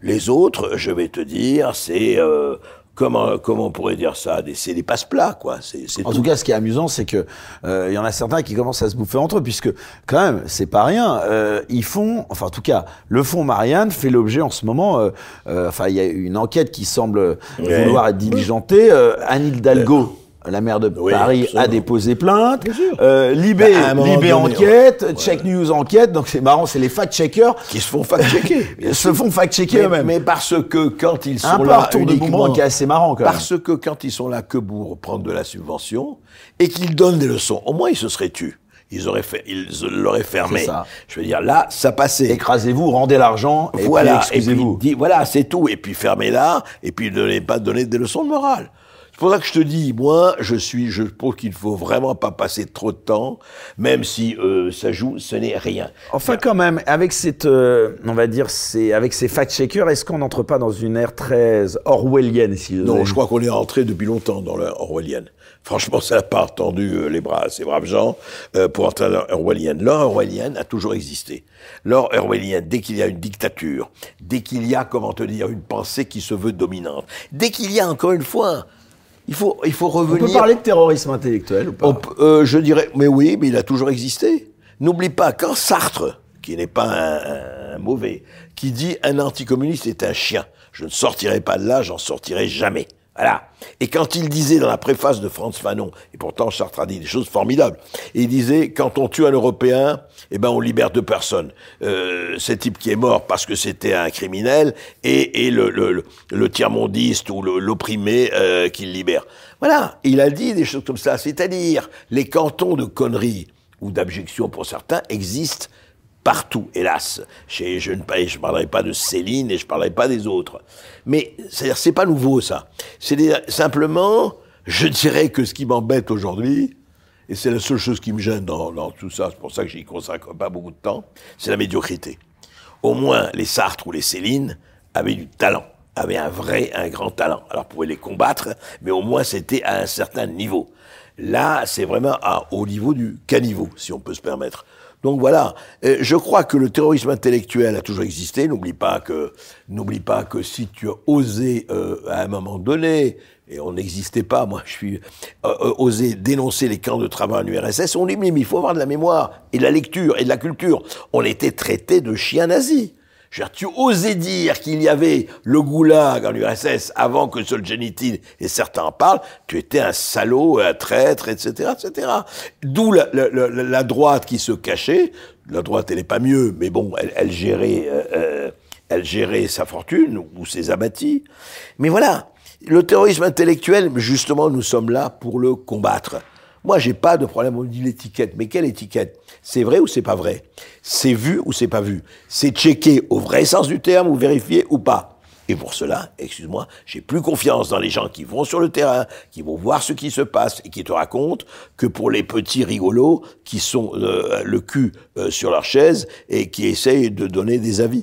Les autres, je vais te dire, c'est euh, comment, comment on pourrait dire ça? C'est des passe-plats, quoi. C'est, en tout. cas, ce qui est amusant, c'est que euh, il y en a certains qui commencent à se bouffer entre eux, puisque quand même, c'est pas rien. Euh, ils font, enfin, en tout cas, le fonds Marianne fait l'objet en ce moment. Euh, euh enfin, il y a une enquête qui semble vouloir être diligentée. Euh, Anne Hidalgo la maire de Paris a déposé plainte. Euh, Libé, bah, Libé enquête, Check News enquête. Donc c'est marrant, c'est les fact-checkers qui se font fact-checker. se font fact-checker eux-mêmes. Mais parce que quand ils sont un là, un retour de qui est assez marrant quand Parce que quand ils sont là que pour prendre de la subvention et qu'ils donnent des leçons, au moins ils se seraient tus ils auraient fait, ils l'auraient fermé. Ça. Je veux dire, là, ça passait. Écrasez-vous, rendez l'argent, voilà, excusez-vous. Voilà, c'est tout. Et puis fermez-la, et puis ne pas donner des leçons de morale. Ça que je te dis, moi, je suis, je pense qu'il faut vraiment pas passer trop de temps, même si euh, ça joue, ce n'est rien. Enfin, quand même, avec cette, euh, on va dire, c'est avec ces fact-checkers, est-ce qu'on n'entre pas dans une ère très orwellienne, si Non, je crois qu'on est rentré depuis longtemps dans l'ère orwellienne. Franchement, ça n'a pas entendu euh, les bras, ces braves gens, pour entrer dans l'ère orwellienne. L'ère orwellienne a toujours existé. L'ère orwellienne, dès qu'il y a une dictature, dès qu'il y a, comment te dire, une pensée qui se veut dominante, dès qu'il y a, encore une fois, il faut, il faut revenir. On peut parler de terrorisme intellectuel ou pas euh, Je dirais, mais oui, mais il a toujours existé. N'oublie pas, quand Sartre, qui n'est pas un, un, mauvais, qui dit un anticommuniste est un chien, je ne sortirai pas de là, j'en sortirai jamais. Voilà. Et quand il disait dans la préface de Franz Fanon, et pourtant Sartre a dit des choses formidables, il disait quand on tue un Européen, eh ben on libère deux personnes. Euh, type qui est mort parce que c'était un criminel et, et le, le, le tiers-mondiste ou l'opprimé euh, qu'il libère. Voilà. Il a dit des choses comme ça. C'est-à-dire les cantons de conneries ou d'abjection pour certains existent partout, hélas. Je, ne parlerai pas de Céline et je ne parlerai pas des autres. Mais c'est pas nouveau ça. C'est simplement, je dirais que ce qui m'embête aujourd'hui, et c'est la seule chose qui me gêne dans, tout ça, c'est pour ça que j'y consacre pas beaucoup de temps, c'est la médiocrité. Au moins, les Sartres ou les Céline avaient du talent, avaient un vrai, un grand talent. Alors, on pouvait les combattre, mais au moins c'était à un certain niveau. Là, c'est vraiment à, au niveau du caniveau, si on peut se permettre. Donc voilà, euh, je crois que le terrorisme intellectuel a toujours existé. N'oublie pas que, n'oublie pas que si tu as osé euh, à un moment donné, et on n'existait pas, moi je suis euh, osé dénoncer les camps de travail en URSS, on dit mais il faut avoir de la mémoire et de la lecture et de la culture. On était traité de chiens nazis tu osais dire qu'il y avait le goulag en URSS avant que Solzhenitsyn et certains en parlent, tu étais un salaud, un traître, etc., etc. D'où la, droite qui se cachait. La droite, elle n'est pas mieux, mais bon, elle, elle gérait, euh, euh, elle gérait sa fortune ou ses abattis. Mais voilà, le terrorisme intellectuel, justement, nous sommes là pour le combattre. Moi, j'ai pas de problème. On dit l'étiquette, mais quelle étiquette? C'est vrai ou c'est pas vrai? C'est vu ou c'est pas vu? C'est checké au vrai sens du terme ou vérifié ou pas? Et pour cela, excuse-moi, j'ai plus confiance dans les gens qui vont sur le terrain, qui vont voir ce qui se passe et qui te racontent, que pour les petits rigolos qui sont euh, le cul euh, sur leur chaise et qui essayent de donner des avis.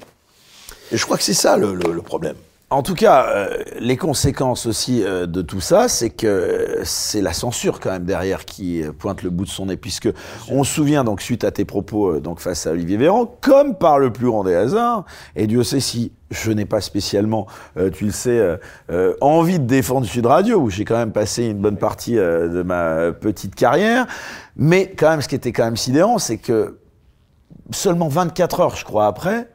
Et je crois que c'est ça le problème. En tout cas, euh, les conséquences aussi euh, de tout ça, c'est que c'est la censure quand même derrière qui euh, pointe le bout de son nez, puisque on se souvient donc suite à tes propos donc face à Olivier Véran, comme par le plus grand des hasards, et Dieu sait si je n'ai pas spécialement, tu le sais, envie de défendre Sud Radio, où j'ai quand même passé une bonne partie de ma petite carrière, mais quand même, ce qui était quand même sidérant, c'est que seulement 24 heures, je crois, après,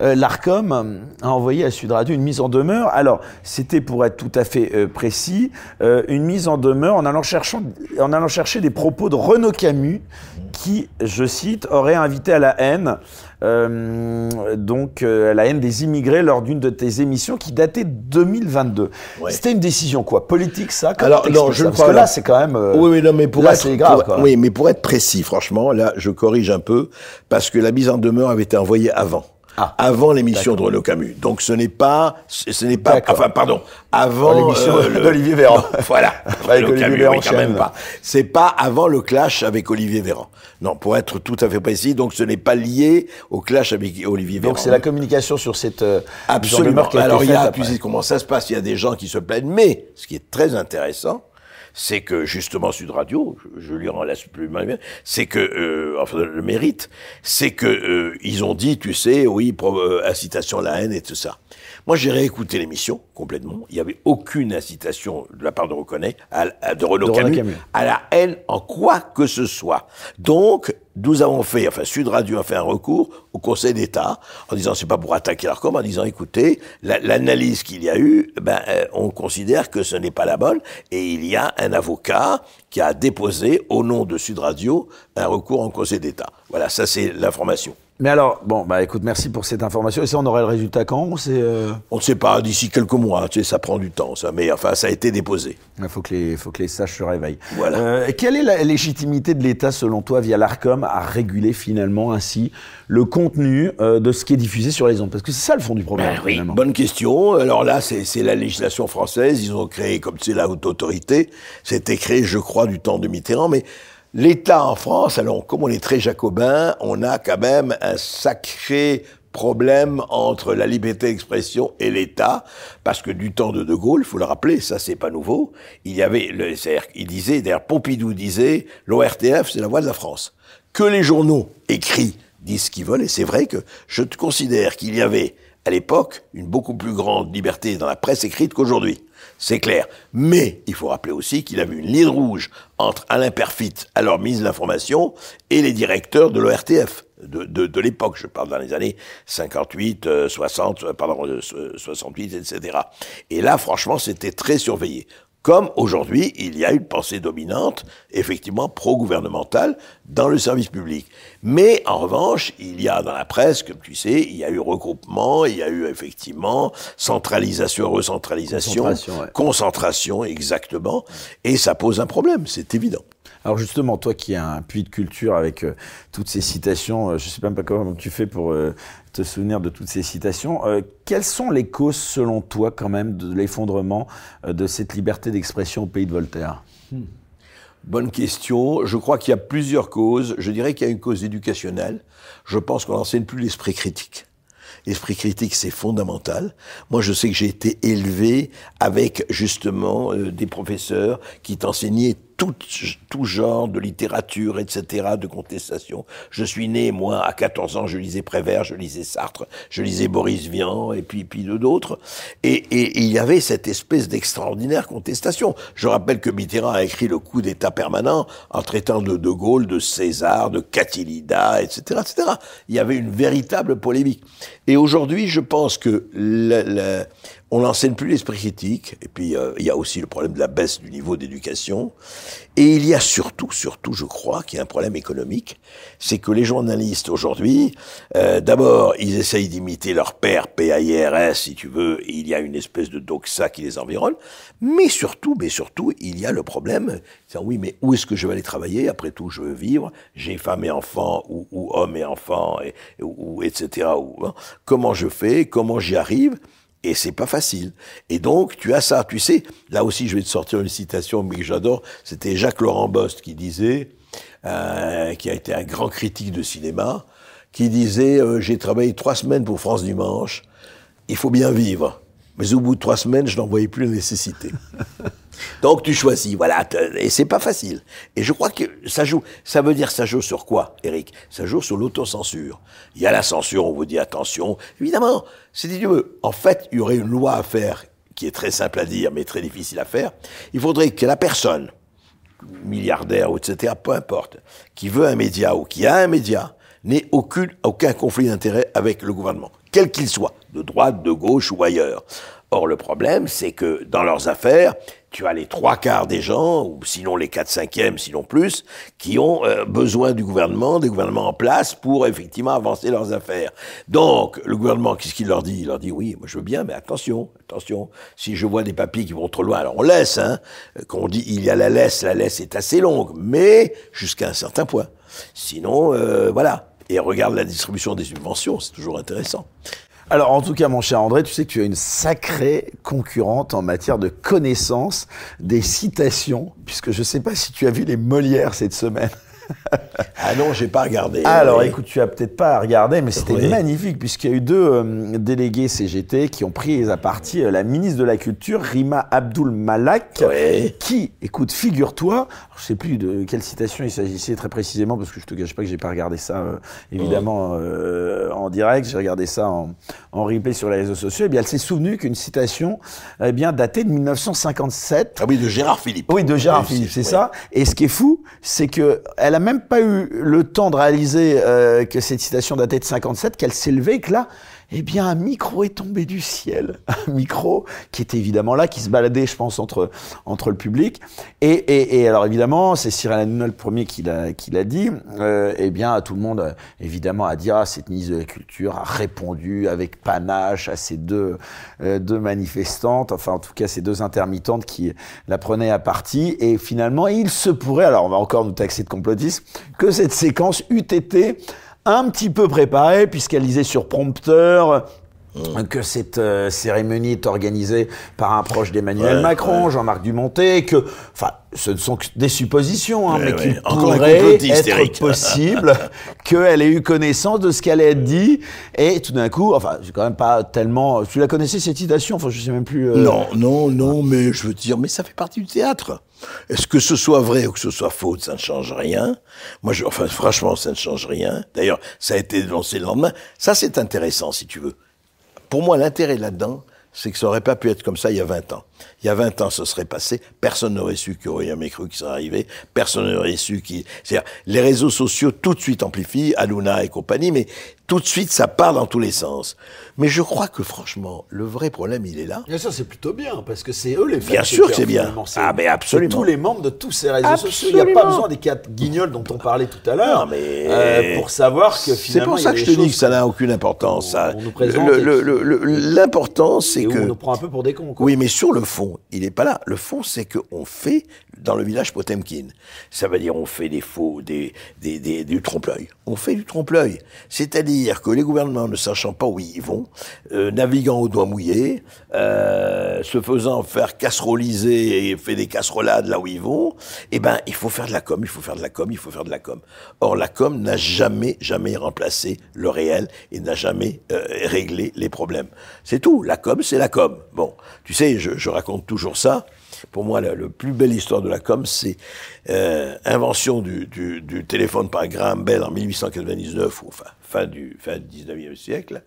euh, l'ARCOM a envoyé à Sud Radio une mise en demeure. Alors, c'était pour être tout à fait euh, précis, euh, une mise en demeure en allant, cherchant, en allant chercher des propos de Renaud Camus, qui, je cite, aurait invité à la haine, donc à la haine des immigrés lors d'une de tes émissions qui datait de 2022. C'était une décision quoi? Politique ça? Alors non, je Parce que là, c'est quand même. oui, oui, non, mais pour être grave. Oui, mais pour être précis, franchement, là, je corrige un peu parce que la mise en demeure avait été envoyée avant. Ah. avant l'émission de Renaud Camus. Donc ce n'est pas, ce n'est pas, enfin pardon, avant l'émission euh, d'Olivier Véran. voilà, avec Olivier Camus, Véran, quand même pas. C'est pas avant le clash avec Olivier Véran. Non, pour être tout à fait précis, donc ce n'est pas lié au clash avec Olivier Véran. Donc c'est la communication sur cette euh, absolument. Alors il y a, tu sais comment ça se passe, il y a des gens qui se plaignent, mais ce qui est très intéressant, c'est que justement Sud Radio, je, lui rends la plus c'est que euh, enfin le mérite, c'est que euh, ils ont dit, tu sais, oui, euh, incitation à la haine et tout ça. Moi, j'ai réécouté l'émission complètement. Il n'y avait aucune incitation de la part de Reconnaît, à, de Renaud, Camus, à la haine en quoi que ce soit. Donc, nous avons fait, enfin, Sud Radio a fait un recours au Conseil d'État en disant c'est pas pour attaquer l'ARCOM, en disant écoutez, l'analyse qu'il y a eu, ben, euh, on considère que ce n'est pas la bonne et il y a un avocat qui a déposé au nom de Sud Radio un recours en Conseil d'État. Voilà, ça c'est l'information. Mais alors, bon, bah écoute, merci pour cette information. Et ça, on aurait le résultat quand euh On ne sait pas, d'ici quelques mois. Tu sais, ça prend du temps, ça. Mais enfin, ça a été déposé. Il faut que les, faut que les sages se réveillent. Voilà. Euh, quelle est la légitimité de l'État, selon toi, via l'ARCOM, à réguler finalement ainsi le contenu euh, de ce qui est diffusé sur les ondes? Parce que c'est ça le fond du problème. Ben oui, bonne question. Alors là, c'est la législation française. Ils ont créé, comme tu sais, la haute autorité. C'était créé, je crois, du temps de Mitterrand. Mais L'État en France, alors comme on est très jacobin, on a quand même un sacré problème entre la liberté d'expression et l'État, parce que du temps de De Gaulle, faut le rappeler, ça c'est pas nouveau, il y avait, le, il disait, d'ailleurs Pompidou disait, l'ORTF c'est la voix de la France. Que les journaux écrits disent ce qu'ils veulent, et c'est vrai que je te considère qu'il y avait à l'époque une beaucoup plus grande liberté dans la presse écrite qu'aujourd'hui c'est clair. Mais il faut rappeler aussi qu'il avait une ligne rouge entre Alain Perfit, alors ministre de l'Information, et les directeurs de l'ORTF de, de, l'époque, je parle dans les années 58, 60, euh, euh, pardon, 68, euh, etc. Et là, franchement, c'était très surveillé. Comme aujourd'hui, il y a une pensée dominante, effectivement pro-gouvernementale, dans le service public. Mais en revanche, il y a dans la presse, comme tu sais, il y a eu regroupement, il y a eu effectivement centralisation, recentralisation, concentration, concentration exactement, et ça pose un problème, c'est évident. Alors justement, toi qui as un puits de culture avec euh, toutes ces citations, euh, je ne sais même pas comment tu fais pour euh, te souvenir de toutes ces citations. quelles sont les causes, selon toi, quand même, de l'effondrement de cette liberté d'expression au pays de Voltaire? Hmm. Bonne question. Je crois qu'il y a plusieurs causes. Je dirais qu'il y a une cause éducationnelle. Je pense qu'on n'enseigne plus l'esprit critique. L'esprit critique, c'est fondamental. Moi, je sais que j'ai été élevé avec justement des professeurs qui t'enseignaient tout, tout genre de littérature, etc., de contestation. Je suis né, moi, à 14 ans, je lisais Prévert, je lisais Sartre, je lisais Boris Vian, et puis, puis d'autres. Et, et, il y avait cette espèce d'extraordinaire contestation. Je rappelle que Mitterrand a écrit le coup d'État permanent en traitant de De Gaulle, de César, de Catilida, etc., etc. Il y avait une véritable polémique. Et aujourd'hui, je pense que on n'enseigne plus l'esprit critique, et puis euh, il y a aussi le problème de la baisse du niveau d'éducation, et il y a surtout, surtout, je crois, qu'il y a un problème économique, c'est que les journalistes aujourd'hui, euh, d'abord, ils essayent d'imiter leur père PAIRS, si tu veux, et il y a une espèce de doxa qui les environne, mais surtout, mais surtout, il y a le problème, c'est oui, mais où est-ce que je vais aller travailler? Après tout, je veux vivre, j'ai femme et enfant, ou, ou homme et enfant, et, ou, etc. Ou, hein. comment je fais? Comment j'y arrive? Et c'est pas facile. Et donc, tu as ça. Tu sais, là aussi, je vais te sortir une citation, mais que j'adore. C'était Jacques Laurent Bost qui disait, euh, qui a été un grand critique de cinéma, qui disait euh, J'ai travaillé trois semaines pour France Dimanche. Il faut bien vivre. Mais au bout de trois semaines, je n'en voyais plus la nécessité. Donc tu choisis, voilà, et c'est pas facile. Et je crois que ça joue, ça veut dire ça joue sur quoi, Eric? Ça joue sur l'autocensure. Il y a la censure, on vous dit attention. Évidemment, c'est dit En fait, il y aurait une loi à faire qui est très simple à dire, mais très difficile à faire. Il faudrait que la personne, milliardaire, etc., peu importe, qui veut un média ou qui a un média, n'ait aucun conflit d'intérêt avec le gouvernement, quel qu'il soit, de droite, de gauche ou ailleurs. Or, le problème, c'est que dans leurs affaires, tu as les trois quarts des gens, ou sinon les quatre cinquièmes, sinon plus, qui ont euh, besoin du gouvernement, des gouvernements en place pour effectivement avancer leurs affaires. Donc, le gouvernement, qu'est-ce qu'il leur dit? Il leur dit, oui, moi je veux bien, mais attention, attention, si je vois des papiers qui vont trop loin, alors on laisse, hein, qu'on dit, il y a la laisse, la laisse est assez longue, mais jusqu'à un certain point. Sinon, euh, voilà. Et regarde la distribution des subventions, c'est toujours intéressant. Alors, en tout cas, mon cher André, tu sais que tu as une sacrée concurrente en matière de connaissance des citations, puisque je ne sais pas si tu as vu les Molières cette semaine. ah non, j'ai pas regardé. Alors, écoute, tu as peut-être pas regardé, mais c'était magnifique puisqu'il y a eu deux euh, délégués CGT qui ont pris à partie euh, la ministre de la Culture, Rima Abdul Malak, qui, écoute, figure-toi, je sais plus de quelle citation il s'agissait très précisément parce que je te gâche pas que j'ai pas regardé ça euh, évidemment en direct, j'ai regardé ça en, en, replay sur les réseaux sociaux. Et eh bien, elle s'est souvenue qu'une citation, eh bien, datée de 1957. Ah oui, de Gérard Philippe. Oui, de Gérard Philippe, c'est ça. Et ce qui est fou, c'est que elle a même pas eu le temps de réaliser euh, que cette citation datait de 57, qu'elle levée, que là, eh bien, un micro est tombé du ciel. Un micro qui était évidemment là, qui se baladait, je pense, entre, entre le public. Et, et, et alors, évidemment, c'est Cyril Hanouna le premier qui l'a, dit. Euh, eh bien, tout le monde, évidemment, a dit, ah, cette ministre de la Culture a répondu avec panache à ces deux, euh, deux manifestantes, enfin, en tout cas, ces deux intermittentes qui la prenaient à partie. Et finalement, il se pourrait, alors on va encore nous taxer de complotisme, que cette séquence eût été un petit peu préparée, puisqu'elle disait sur prompteur mmh. que cette euh, cérémonie est organisée par un proche d'Emmanuel Macron, Jean-Marc Dumontet, que, enfin, ce ne sont que des suppositions, hein, mais qu'il pourrait être possible qu'elle ait eu connaissance de ce qu'elle a dit, et tout d'un coup, enfin, j'ai quand même pas tellement. Tu la connaissais cette citation? Enfin, je sais même plus. Euh, non, non, non, mais je veux dire, mais ça fait partie du théâtre. Est-ce que ce soit vrai ou que ce soit faux, ça ne change rien. Moi, je, enfin, franchement, ça ne change rien. D'ailleurs, ça a été lancé le lendemain. Ça, c'est intéressant, si tu veux. Pour moi, l'intérêt là-dedans, c'est que ça aurait pas pu être comme ça il y a 20 ans. Il y a 20 ans, ce serait passé. Personne n'aurait su qu'il y aurait un cru qui serait arrivé. Personne n'aurait su qui. C'est-à-dire, les réseaux sociaux tout de suite amplifient, Aluna et compagnie, mais tout de suite, ça part dans tous les sens. Mais je crois que franchement, le vrai problème, il est là. Bien sûr, c'est plutôt bien, parce que c'est eux les Bien sûr que c'est bien. Ah, mais absolument. Tous les membres de tous ces réseaux sociaux. Il n'y a pas besoin des quatre guignols dont on parlait tout à l'heure. mais euh, pour savoir que finalement. C'est pour ça que je te dis que ça n'a aucune importance. L'important, c'est que. On nous prend un peu pour des cons. Quoi. Oui, mais sur le fond, il n'est pas là. Le fond, c'est qu'on fait dans le village Potemkin. Ça veut dire on fait des faux, des, des, du trompe-l'œil. On fait du trompe-l'œil. C'est-à-dire que les gouvernements, ne sachant pas où ils vont, euh, naviguant au doigt mouillé, euh, se faisant faire casseroliser et fait des casserolades là où ils vont, eh ben, il faut faire de la com, il faut faire de la com, il faut faire de la com. Or, la com n'a jamais, jamais remplacé le réel et n'a jamais euh, réglé les problèmes. C'est tout. La com, c'est la com. Bon, tu sais, je, je raconte toujours ça. Pour moi, la, plus belle histoire de la com, c'est euh, invention du, téléphone par Graham Bell en 1899, ou enfin, fin du, fin du 19e siècle.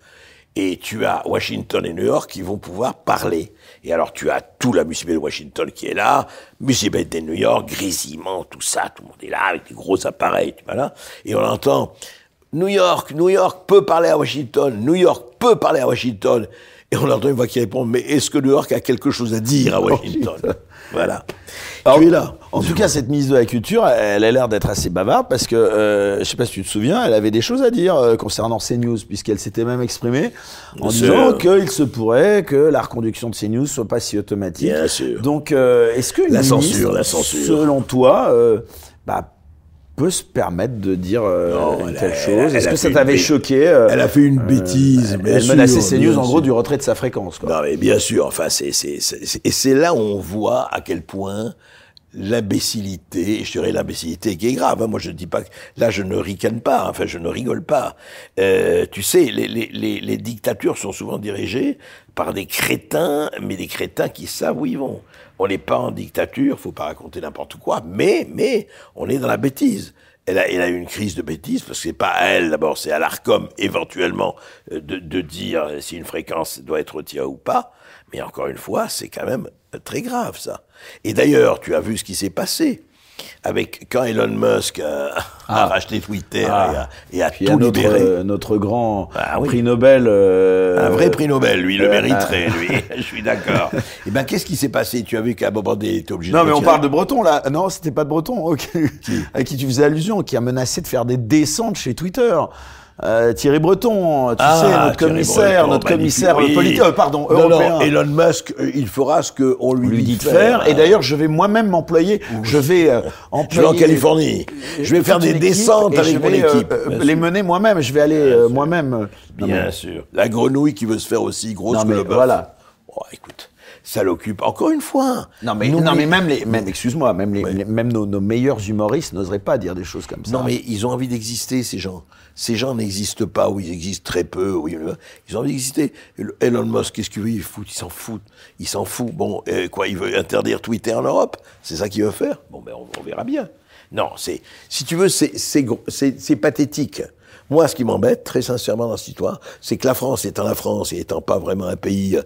Et tu as Washington et New York qui vont pouvoir parler. Et alors tu as tout la municipalité de Washington qui est là, municipalité de New York, grésillement, tout ça, tout le monde est là avec des gros appareils, tu vois là. Et on entend New York, New York peut parler à Washington, New York peut parler à Washington. Et on entend une voix qui répond, mais est-ce que New York a quelque chose à dire à Washington Voilà. tu es là. En tout cas, cette ministre de la Culture, elle a l'air d'être assez bavarde parce que, euh, je sais pas si tu te souviens, elle avait des choses à dire euh, concernant CNews, puisqu'elle s'était même exprimée en disant qu'il se pourrait que la reconduction de CNews soit pas si automatique. Bien sûr. Donc, euh, est-ce que la censure, la censure, selon toi, euh, bah, peut se permettre de dire euh, telle chose Est-ce que ça t'avait choqué euh, Elle a fait une bêtise. Euh, elle menaçait CNews en gros du retrait de sa fréquence. Quoi. Non mais bien sûr. Enfin, c'est et c'est là où on voit à quel point l'imbécilité, je dirais l'imbécilité qui est grave. Hein. Moi, je ne dis pas que là, je ne ricane pas, enfin, je ne rigole pas. Euh, tu sais, les, les, les, les, dictatures sont souvent dirigées par des crétins, mais des crétins qui savent où ils vont. On n'est pas en dictature, faut pas raconter n'importe quoi, mais mais on est dans la bêtise. Elle a, elle a eu une crise de bêtise parce que c'est pas à elle d'abord, c'est à l'Arcom éventuellement euh, de, de dire si une fréquence doit être retirée ou pas. Mais encore une fois, c'est quand même très grave ça. Et d'ailleurs, tu as vu ce qui s'est passé avec quand Elon Musk a, ah. racheté Twitter ah. et a, tout notre, libéré. Euh, notre grand ah prix Nobel. Euh, un vrai prix Nobel, lui, le euh, mériterait, lui. Je suis d'accord. et eh ben, qu'est-ce qui s'est passé? Tu as vu qu'à Bobandé était obligé non, de. Non, mais on parle de Breton, là. Non, c'était pas de Breton. à qui tu faisais allusion, qui a menacé de faire des descentes chez Twitter. Euh, Thierry Breton, tu ah, sais, notre commissaire, notre commissaire politique, euh, pardon, européen. Elon Musk, euh, il fera ce qu'on lui, lui, dit de faire. Et d'ailleurs, je vais moi-même m'employer. Je vais employer. Je vais en Californie. Je vais faire des descentes avec mon équipe. les mener moi-même. Je vais aller moi-même. Bien sûr. La grenouille qui veut se faire aussi grosse que le bœuf. Voilà. Oh, écoute ça l'occupe. Encore une fois. Non mais, non, mais même les, même, excuse-moi, même les, même nos, nos, meilleurs humoristes n'oseraient pas dire des choses comme ça. Non mais ils ont envie d'exister ces gens. Ces gens n'existent pas ou ils existent très peu. Oui, ils ont envie d'exister. Elon Musk, qu'est-ce qu'il veut Il fout, il s'en fout. Il s'en fout. Bon, quoi Il veut interdire Twitter en Europe? C'est ça qu'il veut faire? Bon, ben on, verra bien. Non, c'est si tu veux, c'est pathétique. Moi, ce qui m'embête, très sincèrement, dans cette histoire, c'est que la France, étant la France et étant pas vraiment un pays, euh,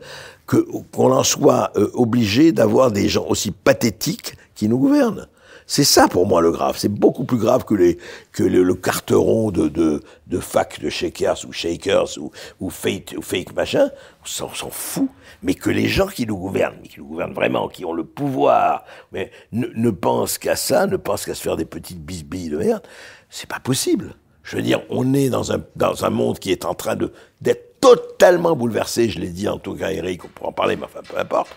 que qu'on en soit euh, obligé d'avoir des gens aussi pathétiques qui nous gouvernent. C'est ça pour moi le grave. C'est beaucoup plus grave que le, carteron de, fac de shakers ou shakers ou ou fake ou fake machin. On s'en fout. Mais que les gens qui nous gouvernent, qui nous gouvernent vraiment, qui ont le pouvoir, mais ne, ne pensent qu'à ça, ne pensent qu'à se faire des petites bisbilles de merde, c'est pas possible. Je veux dire, on est dans un, dans un monde qui est en train de, d'être totalement bouleversé. Je l'ai dit en tout cas, Eric, on pourra en parler, mais enfin, peu importe.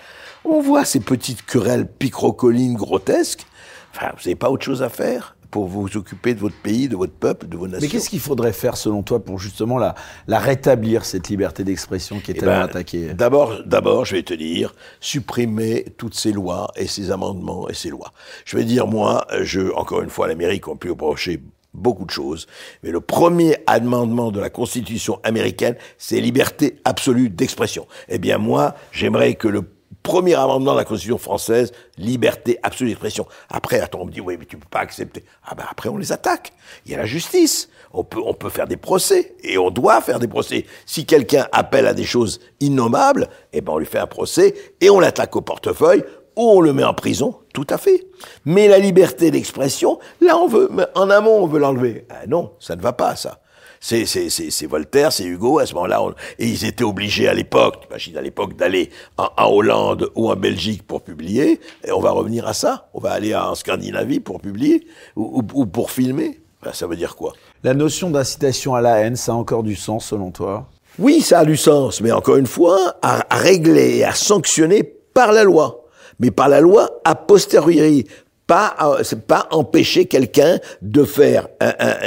On voit ces petites querelles picrocolines grotesques. Enfin, vous n'avez pas autre chose à faire pour vous occuper de votre pays, de votre peuple, de vos nations. Mais qu'est-ce qu'il faudrait faire selon toi pour justement la, la rétablir, cette liberté d'expression qui est eh tellement ben, attaquée? D'abord, d'abord, je vais te dire, supprimer toutes ces lois et ces amendements et ces lois. Je vais dire, moi, je, encore une fois, l'Amérique, on peut approcher beaucoup de choses. Mais le premier amendement de la Constitution américaine, c'est liberté absolue d'expression. Eh bien, moi, j'aimerais que le premier amendement de la Constitution française, liberté absolue d'expression. Après, attends, on me dit, oui, mais tu peux pas accepter. Ah ben après, on les attaque. Il y a la justice. On peut, on peut faire des procès. Et on doit faire des procès. Si quelqu'un appelle à des choses innommables, eh ben on lui fait un procès et on l'attaque au portefeuille ou on le met en prison, tout à fait. Mais la liberté d'expression, là, on veut, en amont, on veut l'enlever. Ah non, ça ne va pas, ça. C'est, c'est, c'est, Voltaire, c'est Hugo, à ce moment-là, et ils étaient obligés à l'époque, imagine à l'époque, d'aller en, Hollande ou en Belgique pour publier, et on va revenir à ça, on va aller en Scandinavie pour publier, ou, pour filmer. Ben, ça veut dire quoi? La notion d'incitation à la haine, ça a encore du sens selon toi? Oui, ça a du sens, mais encore une fois, à, à régler, à sanctionner par la loi mais par la loi a posteriori. Pas, euh, pas empêcher quelqu'un de faire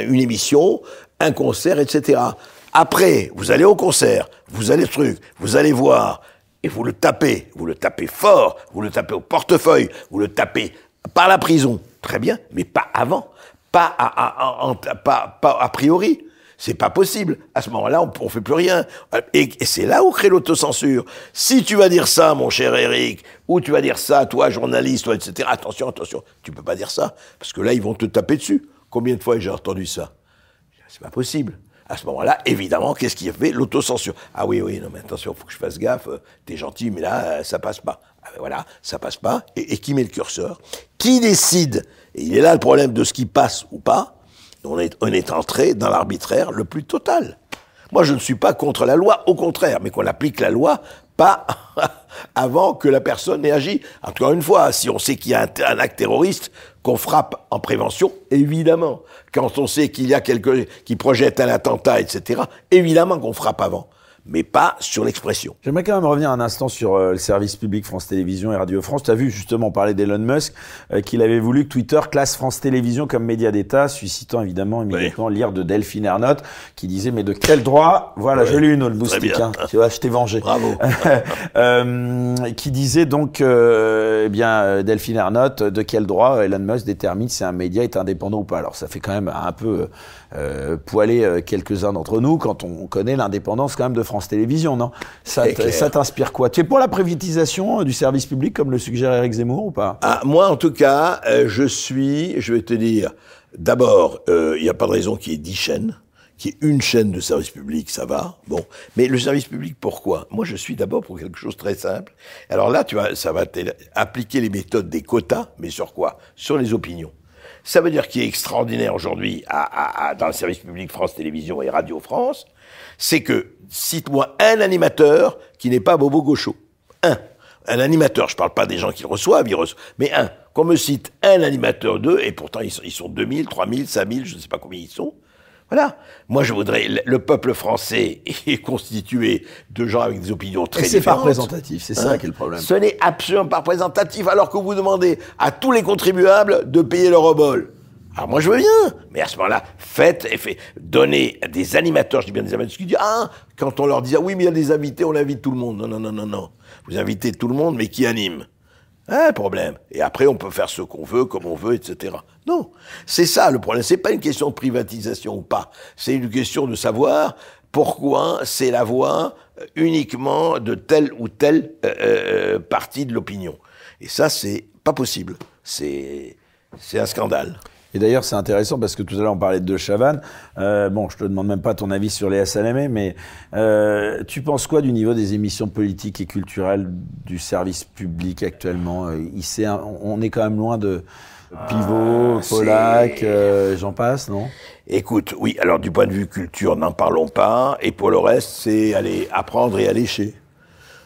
une émission, un concert, etc. Après, vous allez au concert, vous allez truc, vous allez voir, et vous le tapez, vous le tapez fort, vous le tapez au portefeuille, vous le tapez par la prison, très bien, mais pas avant, pas pas, pas a priori. C'est pas possible. À ce moment-là, on, on fait plus rien. Et, c'est là où crée l'autocensure. Si tu vas dire ça, mon cher Eric, ou tu vas dire ça, toi, journaliste, toi, etc. Attention, attention. Tu peux pas dire ça. Parce que là, ils vont te taper dessus. Combien de fois j'ai entendu ça? C'est pas possible. À ce moment-là, évidemment, qu'est-ce qui fait L'autocensure? Ah oui, oui, non, mais attention, faut que je fasse gaffe. T'es gentil, mais là, ça passe pas. Ah ben voilà, ça passe pas. Et qui met le curseur? Qui décide? Et il est là le problème de ce qui passe ou pas on est, on est entré dans l'arbitraire le plus total. Moi, je ne suis pas contre la loi, au contraire, mais qu'on applique la loi pas avant que la personne ait agi. Encore une fois, si on sait qu'il y a un, acte terroriste, qu'on frappe en prévention, évidemment. Quand on sait qu'il y a quelqu'un qui projette un attentat, etc., évidemment qu'on frappe avant. Mais pas sur l'expression. J'aimerais quand même revenir un instant sur euh, le service public France Télévisions et Radio France. Tu as vu justement parler d'Elon Musk, euh, qu'il avait voulu que Twitter classe France Télévisions comme média d'État, suscitant évidemment immédiatement l'ire de Delphine Ernotte, qui disait mais de quel droit? Voilà, j'ai lu une autre moustique, hein. tu vois, je t'ai vengé. Bravo. euh, qui disait donc, euh, eh bien, Delphine Ernotte, de quel droit Elon Musk détermine si un média est indépendant ou pas Alors ça fait quand même un peu euh, poiler quelques-uns d'entre nous quand on connaît l'indépendance quand même de France Télévisions, non? Ça t'inspire quoi? Tu es pour la privatisation euh, du service public, comme le suggère Eric Zemmour, ou pas? Ah, Moi, en tout cas, euh, je suis, je vais te dire, d'abord, euh, il n'y a pas de raison qu'il y ait dix chaînes qui est une chaîne de service public, ça va. Bon, mais le service public, pourquoi? Moi, je suis d'abord pour quelque chose de très simple. Alors là, tu vois, ça va appliquer les méthodes des quotas, mais sur quoi? Sur les opinions. Ça veut dire qu'il est extraordinaire aujourd'hui dans le service public France Télévisions et Radio France, c'est que cite-moi un animateur qui n'est pas Bobo Gaucho. Un. Un animateur, je parle pas des gens qui le reçoivent, mais un. Qu'on me cite un animateur d'eux, et pourtant ils sont, ils sont 2000, 3000, 5000, je ne sais pas combien ils sont. Voilà. Moi, je voudrais. Le peuple français est constitué de gens avec des opinions très différentes. C'est pas représentatif, c'est ça hein? qui est le problème. Ce n'est absolument pas représentatif, alors que vous demandez à tous les contribuables de payer leur obol. Alors moi je veux bien, mais à ce moment-là, faites et faites, donnez des animateurs, je dis bien des animateurs, qui disent ah quand on leur dit ah oui mais il y a des invités, on invite tout le monde. Non non non non non, vous invitez tout le monde, mais qui anime? Un problème. Et après, on peut faire ce qu'on veut, comme on veut, etc. Non. C'est ça le problème. C'est pas une question de privatisation ou pas. C'est une question de savoir pourquoi c'est la voix euh, uniquement de telle ou telle euh, euh, partie de l'opinion. Et ça, c'est pas possible. C'est, c'est un scandale. Et d'ailleurs, c'est intéressant parce que tout à l'heure, on parlait de Chavannes. Euh, bon, je te demande même pas ton avis sur Léa Salamé, mais euh, tu penses quoi du niveau des émissions politiques et culturelles du service public actuellement? Euh, Il On est quand même loin de Pivot, ah, Pollack, euh, j'en passe, non? Écoute, oui, alors du point de vue culture, n'en parlons pas. Et pour le reste, c'est aller apprendre et allécher.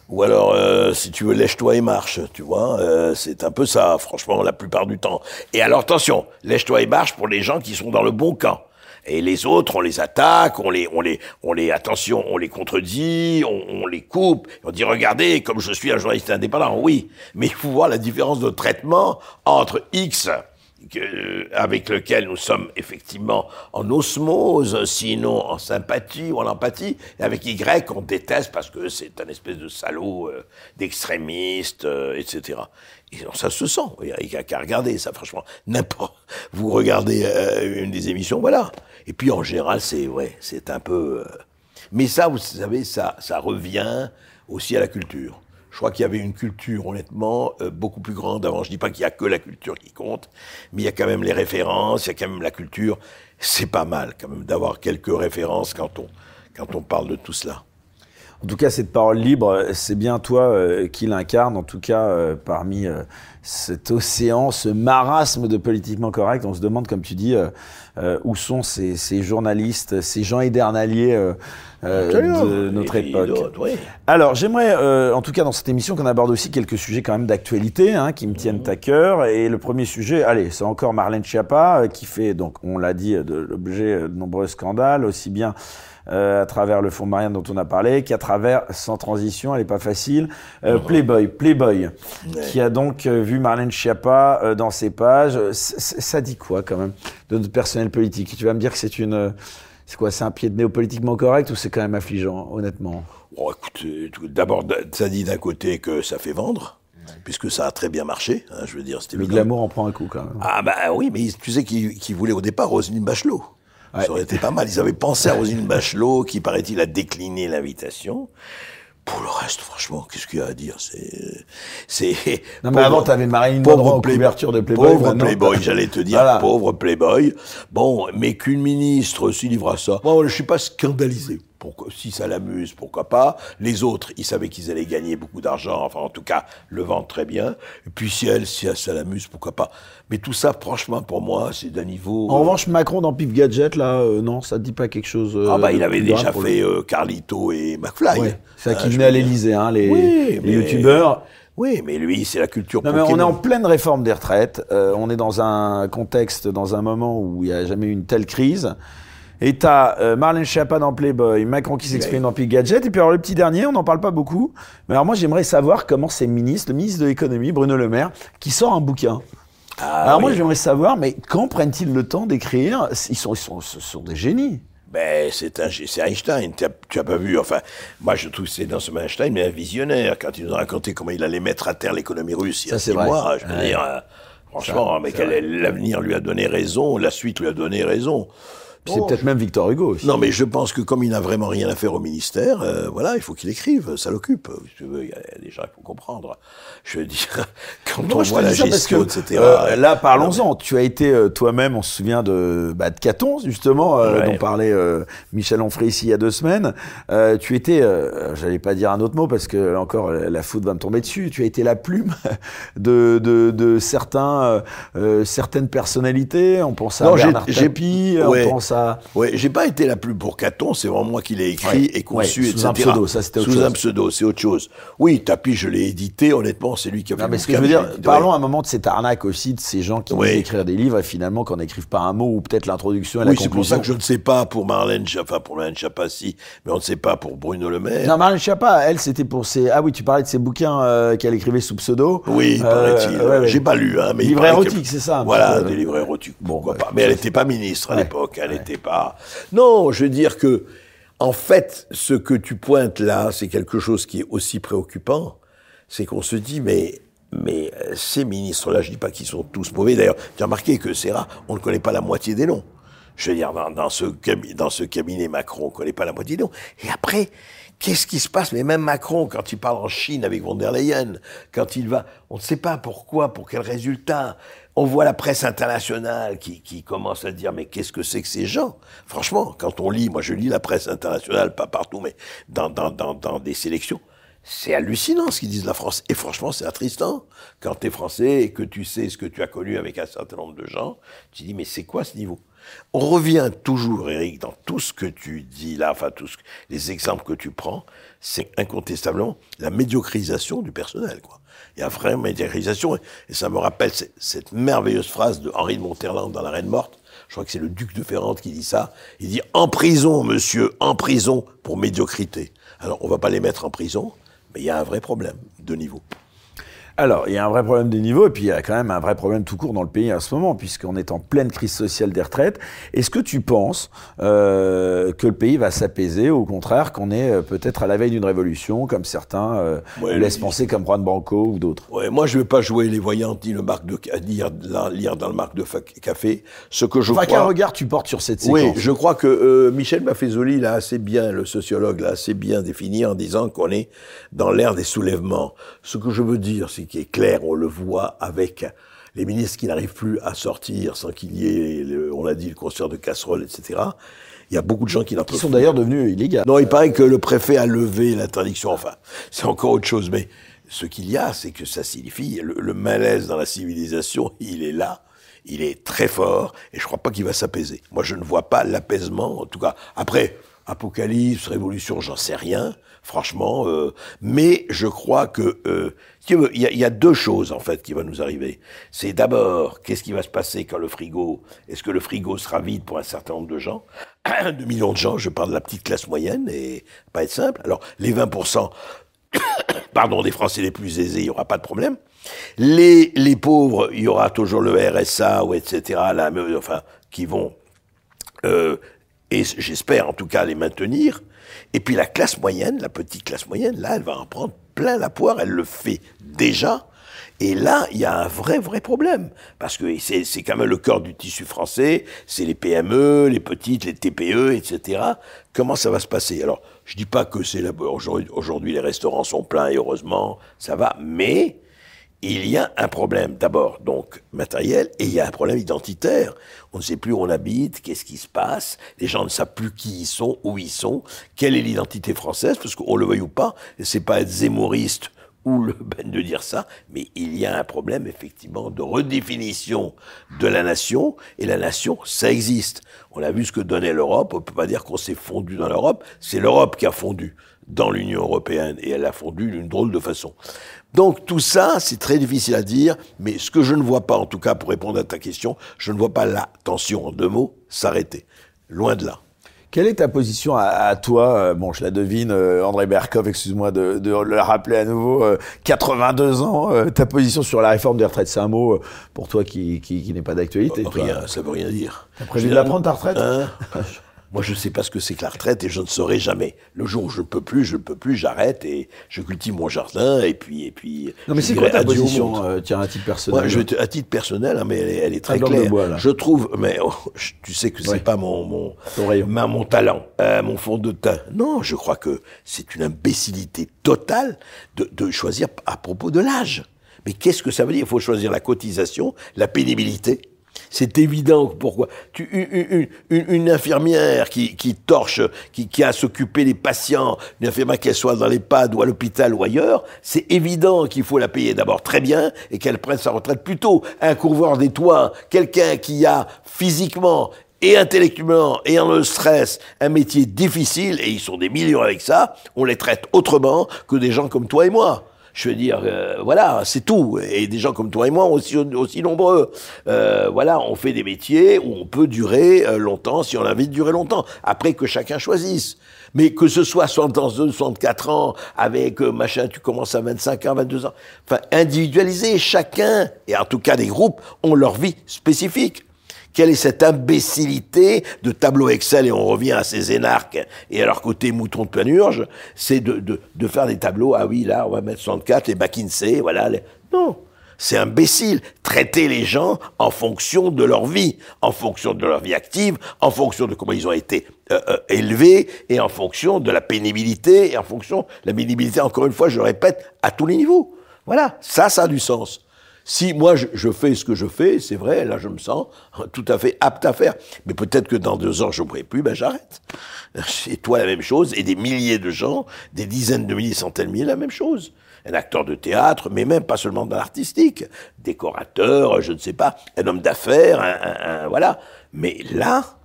Ou alors, euh, si tu veux, lèche-toi et marche, tu vois. Euh, c'est un peu ça, franchement, la plupart du temps. Et alors, attention, lèche-toi et marche pour les gens qui sont dans le bon camp. Et les autres, on les attaque, on les, on les, on les, attention, on les contredit, on, on les coupe. On dit, regardez, comme je suis un journaliste indépendant, oui. Mais il faut voir la différence de traitement entre X avec lequel nous sommes effectivement en osmose, sinon en sympathie ou en empathie, et avec Y on déteste parce que c'est un espèce de salaud euh, d'extrémiste, euh, etc. Et ça se sent, il n'y a qu'à regarder ça, franchement. N'importe. Vous regardez euh, une des émissions, voilà. Et puis en général, c'est ouais, c'est un peu. Mais ça, vous savez, ça, ça revient aussi à la culture. Je crois qu'il y avait une culture, honnêtement, euh, beaucoup plus grande avant. Je dis pas qu'il y a que la culture qui compte, mais il y a quand même les références, il y a quand même la culture. C'est pas mal, quand même, d'avoir quelques références quand on, quand on parle de tout cela. En tout cas, cette parole libre, c'est bien toi euh, qui l'incarne, en tout cas, euh, parmi cet océan, ce marasme de politiquement correct. On se demande, comme tu dis, où sont ces, ces, journalistes, ces gens édernaliers euh, de notre époque. Alors, j'aimerais, euh, en tout cas dans cette émission, qu'on aborde aussi quelques sujets quand même d'actualité hein, qui me tiennent à cœur. Et le premier sujet, allez, c'est encore Marlène Schiappa euh, qui fait, donc, on l'a dit, l'objet de nombreux scandales, aussi bien à travers le fonds Marianne dont on a parlé, qu'à travers, sans transition, elle n'est pas facile, Playboy, Playboy, qui a donc vu Marlène Schiappa dans ses pages. ça dit quoi quand même de notre personnel politique? Tu vas me dire que c'est une c'est quoi C'est un pied de nez politiquement correct ou c'est quand même affligeant, honnêtement? Oh, écoute, d'abord, ça dit d'un côté que ça fait vendre puisque ça a très bien marché. Hein, je veux dire, c'était le glamour en prend un coup quand même. Ah bah oui, mais tu sais qu'ils voulaient au départ Roselyne Bachelot. Ça aurait été pas mal. Ils avaient pensé à Roselyne Bachelot, qui paraît-il a décliné l'invitation. Pour le reste, franchement, qu'est-ce qu'il y a à dire C'est, c'est. Non mais avant, t'avais Marine en couverture de Playboy. Pauvre Playboy, j'allais te dire, pauvre Playboy. Bon, mais qu'une ministre s'y livre à ça. Moi, je suis pas scandalisé si ça l'amuse, pourquoi pas. Les autres, ils savaient qu'ils allaient gagner beaucoup d'argent, enfin en tout cas le vendre très bien. Et puis si elle, si ça l'amuse, pourquoi pas. Mais tout ça, franchement, pour moi, c'est d'un niveau. En revanche, Macron dans Pif Gadget, là, euh, non, ça ne dit pas quelque chose. ah bah il avait déjà fait euh, Carlito et McFly. Ouais, c'est ça qui venait à l'Elysée, hein, les, oui, les youtubeurs. Oui, mais lui, c'est la culture. Non, mais on est en pleine réforme des retraites. Euh, on est dans un contexte, dans un moment où il n'y a jamais eu une telle crise. Et t'as euh, Marlène Schiappa dans Playboy, Macron qui s'exprime dans Big Gadget, et puis alors le petit dernier, on n'en parle pas beaucoup. Mais alors moi j'aimerais savoir comment ces ministres, le ministre de l'économie, Bruno Le Maire, qui sort un bouquin. Ah alors moi j'aimerais savoir, mais quand prennent-ils le temps d'écrire? Ils sont, ils sont, ce sont des génies. Ben, c'est Einstein. Tu as, tu as pas vu, enfin, moi je trouve que c'est dans ce Einstein, mais un visionnaire. Quand il nous a raconté comment il allait mettre à terre l'économie russe il y a Ça, six vrai. mois, je veux Ouais. dire, euh, franchement, l'avenir lui a donné raison, la suite lui a donné raison. C'est Bon, peut-être même Victor Hugo aussi. Non, mais je pense que comme il n'a vraiment rien à faire au ministère, euh, voilà, il faut qu'il écrive, ça l'occupe. Si tu veux, il y a des gens qui faut comprendre. Je veux dire, quand on voit la gestion, que, etc. euh, là, parlons-en. Tu as été euh, toi-même, on se souvient de, bah, de Caton, justement, euh, Ouais. dont parlait Michel Onfray ici il y a deux semaines. Euh, tu étais, euh, j'allais pas dire un autre mot parce que là encore la foudre va me tomber dessus. Tu as été la plume de, de, de certains, certaines personnalités. On pense à Non, Bernard Tapie, ouais. on pense à. Ouais, j'ai pas été la plus pour Caton, c'est vraiment moi qui l'ai écrit Ouais, et conçu, ouais, etc. sous un pseudo, ça, c'était autre Sous un pseudo, c'est autre chose. Oui, Tapi, je l'ai édité, honnêtement, c'est lui qui a fait Non, mais ce que je veux dire, parlons un moment de cette arnaque aussi, de ces gens qui Oui. disent écrire des livres et finalement qu'on n'écrive pas un mot ou peut-être l'introduction et Oui, la c'est pour conclusion. ça que je ne sais pas pour Marlène, Schiappa- enfin pour Marlène Schiappa, si, mais on ne sait pas pour Bruno Le Maire. Non, Marlène Schiappa, elle, c'était pour ses. Ah oui, tu parlais de ses bouquins euh, qu'elle écrivait sous pseudo. Oui, Euh, paraît-il. ouais. J'ai pas lu, hein, mais Livre érotique, c'est ça, Voilà, des livres érotiques. Bon, pourquoi ouais. pas. Mais elle n'était pas ministre à Ouais. l'époque. Elle Non, je veux dire que, en fait, ce que tu pointes là, c'est quelque chose qui est aussi préoccupant. C'est qu'on se dit, mais. Mais euh, ces ministres-là, je dis pas qu'ils sont tous mauvais. D'ailleurs, tu as remarqué que c'est rare, on ne connaît pas la moitié des noms. Je veux dire, dans, dans ce, dans ce cabinet Macron, on ne connaît pas la moitié des noms. Et après, qu'est-ce qui se passe? Mais même Macron, quand il parle en Chine avec von der Leyen, quand il va, on ne sait pas pourquoi, pour quel résultat. On voit la presse internationale qui, qui commence à dire mais qu'est-ce que c'est que ces gens? Franchement, quand on lit, moi je lis la presse internationale, pas partout, mais dans, dans, dans, dans des sélections, c'est hallucinant ce qu'ils disent de la France. Et franchement, c'est attristant. Quand tu es français et que tu sais ce que tu as connu avec un certain nombre de gens, tu dis, mais c'est quoi ce niveau? On revient toujours, Eric, dans tout ce que tu dis là, enfin, tous les exemples que tu prends, c'est incontestablement la médiocrisation du personnel, quoi. Il y a vraiment médiocrisation. Et ça me rappelle cette, merveilleuse phrase de Henri de Monterland dans La Reine Morte. Je crois que c'est le duc de Ferrande qui dit ça. Il dit en prison, monsieur, en prison pour médiocrité. Alors, on va pas les mettre en prison, mais il y a un vrai problème de niveau. Alors, il y a un vrai problème des niveaux, et puis il y a quand même un vrai problème tout court dans le pays en ce moment, puisqu'on est en pleine crise sociale des retraites. Est-ce que tu penses euh, que le pays va s'apaiser, ou au contraire qu'on est euh, peut-être à la veille d'une révolution, comme certains euh, Ouais, laissent penser, comme Juan Branco ou d'autres? Ouais, moi, je vais pas jouer les voyantes ni le marque de lire, lire dans le marque de café. Ce que je Enfin, crois. quel regard tu portes sur cette Oui, séquence? je crois que euh, Michel Maffezoli l'a assez bien, le sociologue l'a assez bien défini en disant qu'on est dans l'ère des soulèvements. Ce que je veux dire, c'est qu'il est clair, on le voit avec les ministres qui n'arrivent plus à sortir sans qu'il y ait, le- on l'a dit, le concert de casseroles, etc. Il y a beaucoup de gens qui n'en Qui sont d'ailleurs devenus illégaux. Non, il paraît que le préfet a levé l'interdiction. Enfin, c'est encore autre chose. Mais ce qu'il y a, c'est que ça signifie le, le malaise dans la civilisation. Il est là. Il est très fort. Et je crois pas qu'il va s'apaiser. Moi, je ne vois pas l'apaisement. En tout cas, après, apocalypse, révolution, j'en sais rien. Franchement, euh, mais je crois que euh, il y, a, deux choses en fait qui vont nous arriver. C'est d'abord, qu'est-ce qui va se passer quand le frigo, est-ce que le frigo sera vide pour un certain nombre de gens, de millions de gens. Je parle de la petite classe moyenne et pas être simple. Alors les 20% pardon, des Français les plus aisés, il y aura pas de problème. Les, les pauvres, il y aura toujours le RSA ou etc. Là, enfin, qui vont euh, et j'espère en tout cas les maintenir. Et puis la classe moyenne, la petite classe moyenne, là, elle va en prendre plein la poire, elle le fait déjà. Et là, il y a un vrai, vrai problème. Parce que c'est quand même le cœur du tissu français, c'est les PME, les petites, les TPE, etc. Comment ça va se passer? Alors, je dis pas que c'est aujourd'hui aujourd'hui, les restaurants sont pleins et heureusement, ça va, mais il y a un problème d'abord donc matériel et il y a un problème identitaire. On ne sait plus où on habite, qu'est-ce qui se passe, les gens ne savent plus qui ils sont, où ils sont, quelle est l'identité française, parce qu'on le veuille ou pas, c'est pas être zémoriste ou le ben de dire ça, mais il y a un problème effectivement de redéfinition de la nation, et la nation, ça existe. On a vu ce que donnait l'Europe, on peut pas dire qu'on s'est fondu dans l'Europe, c'est l'Europe qui a fondu dans l'Union européenne, et elle a fondu d'une drôle de façon. Donc tout ça, c'est très difficile à dire, mais ce que je ne vois pas, en tout cas pour répondre à ta question, je ne vois pas la tension, en deux mots, s'arrêter. Loin de là. Quelle est ta position à, toi euh, Bon, je la devine, euh, André Berkov, excuse-moi de, de, le rappeler à nouveau, 82 ans, ta position sur la réforme des retraites, c'est un mot pour toi qui, qui, qui n'est pas d'actualité. Rien, ça veut rien dire. T'as prévu de la prendre ta retraite? Hein? Moi, je ne sais pas ce que c'est que la retraite et je ne saurai jamais. Le jour où je ne peux plus, je ne peux plus, j'arrête et je cultive mon jardin et puis et puis. Non, mais c'est quoi ta position euh, Tiens, à titre personnel. je, à titre personnel, hein, mais elle est, très claire. je trouve, mais oh, tu sais que c'est pas mon mon mon talent, euh, mon fond de teint. Non, je crois que c'est une imbécilité totale de, de choisir à propos de l'âge. Mais qu'est-ce que ça veut dire? Il faut choisir la cotisation, la pénibilité. C'est évident. Pourquoi tu, une, infirmière qui, torche, qui, a à s'occuper des patients, une infirmière qu'elle soit dans l'EHPAD ou à l'hôpital ou ailleurs, c'est évident qu'il faut la payer d'abord très bien et qu'elle prenne sa retraite plus tôt. Un couvreur des toits, quelqu'un qui a physiquement et intellectuellement et en le stress un métier difficile, et ils sont des millions avec ça, on les traite autrement que des gens comme toi et moi. Je veux dire, euh, voilà, c'est tout. Et des gens comme toi et moi, aussi, aussi nombreux. Euh, voilà, on fait des métiers où on peut durer euh, longtemps si on a envie de durer longtemps. Après que chacun choisisse. Mais que ce soit 62, 64 ans, avec machin, tu commences à 25 ans, 22 ans. Enfin, individualiser, chacun, et en tout cas des groupes, ont leur vie spécifique. Quelle est cette imbécilité de tableau Excel, et on revient à ces énarques et à leur côté mouton de panurge, c'est de, de, de, faire des tableaux, ah oui, là, on va mettre 64, les McKinsey, voilà. Non, c'est imbécile. Traiter les gens en fonction de leur vie, en fonction de leur vie active, en fonction de comment ils ont été euh, euh, élevés, et en fonction de la pénibilité, et en fonction la pénibilité, encore une fois, je le répète, à tous les niveaux. Voilà, ça, ça a du sens. Si moi je, fais ce que je fais, c'est vrai, là je me sens tout à fait apte à faire. Mais peut-être que dans deux ans je ne pourrai plus, ben j'arrête. C'est toi la même chose, et des milliers de gens, des dizaines de milliers, centaines de milliers, la même chose. Un acteur de théâtre, mais même pas seulement dans l'artistique, décorateur, je ne sais pas, un homme d'affaires, un, voilà. Mais là,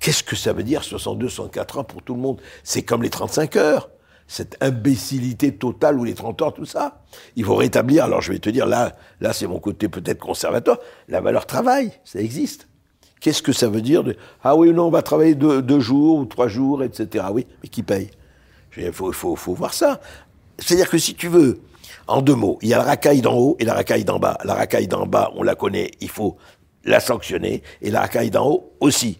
qu'est-ce que ça veut dire 62, 64 ans pour tout le monde? C'est comme les 35 heures cette imbécilité totale ou les 30 heures, tout ça. Il faut rétablir, alors je vais te dire, là, là c'est mon côté peut-être conservateur, la valeur travail, ça existe. Qu'est-ce que ça veut dire Ah oui, non, on va travailler deux, jours ou trois jours, etc. Oui, mais qui paye? Il faut, faut voir ça. C'est-à-dire que si tu veux, en deux mots, il y a la racaille d'en haut et la racaille d'en bas. La racaille d'en bas, on la connaît, il faut la sanctionner, et la racaille d'en haut aussi.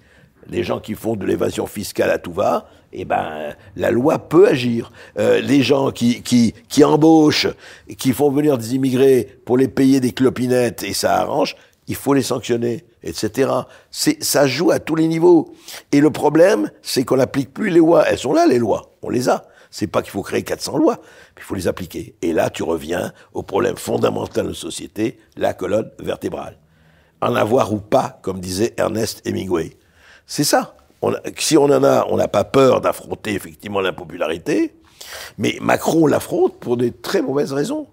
Les gens qui font de l'évasion fiscale à tout va, eh ben, la loi peut agir. Euh, les gens qui, qui, qui embauchent, qui font venir des immigrés pour les payer des clopinettes et ça arrange, il faut les sanctionner, etc. Ça joue à tous les niveaux. Et le problème, c'est qu'on n'applique plus les lois. Elles sont là, les lois. On les a. C'est pas qu'il faut créer 400 lois, il faut les appliquer. Et là, tu reviens au problème fondamental de la société, la colonne vertébrale. En avoir ou pas, comme disait Ernest Hemingway. C'est ça si on en a, on n'a pas peur d'affronter effectivement l'impopularité, mais Macron l'affronte pour des très mauvaises raisons.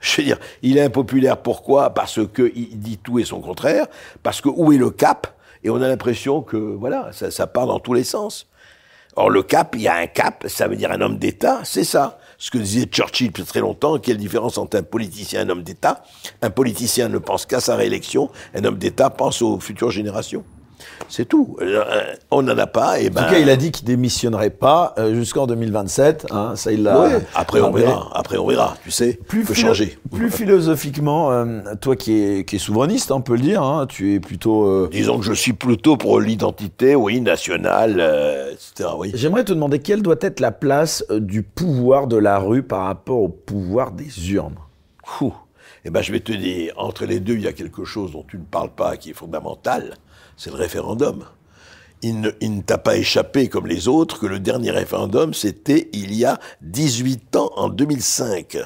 Je veux dire, il est impopulaire pourquoi? Parce qu'il dit tout et son contraire, parce que où est le cap? Et on a l'impression que, voilà, ça, ça part dans tous les sens. Or, le cap, il y a un cap, ça veut dire un homme d'État, c'est ça. Ce que disait Churchill depuis très longtemps, quelle différence entre un politicien et un homme d'État? Un politicien ne pense qu'à sa réélection, un homme d'État pense aux futures générations. C'est tout. Euh, on n'en a pas. Et ben... En tout cas, il a dit qu'il démissionnerait pas euh, jusqu'en 2027. Hein, ça, il l'a. après, on verra. Après, on verra. Tu sais, plus peut changer. Plus philosophiquement, euh, toi qui es, qui souverainiste, on peut le dire. Hein, tu es plutôt. Disons que je suis plutôt pour l'identité, oui, nationale, etc. Oui. J'aimerais te demander quelle doit être la place du pouvoir de la rue par rapport au pouvoir des urnes? Eh ben, je vais te dire, entre les deux, il y a quelque chose dont tu ne parles pas, qui est fondamental c'est le référendum. Il ne, t'a pas échappé comme les autres que le dernier référendum, c'était il y a 18 ans, en 2005.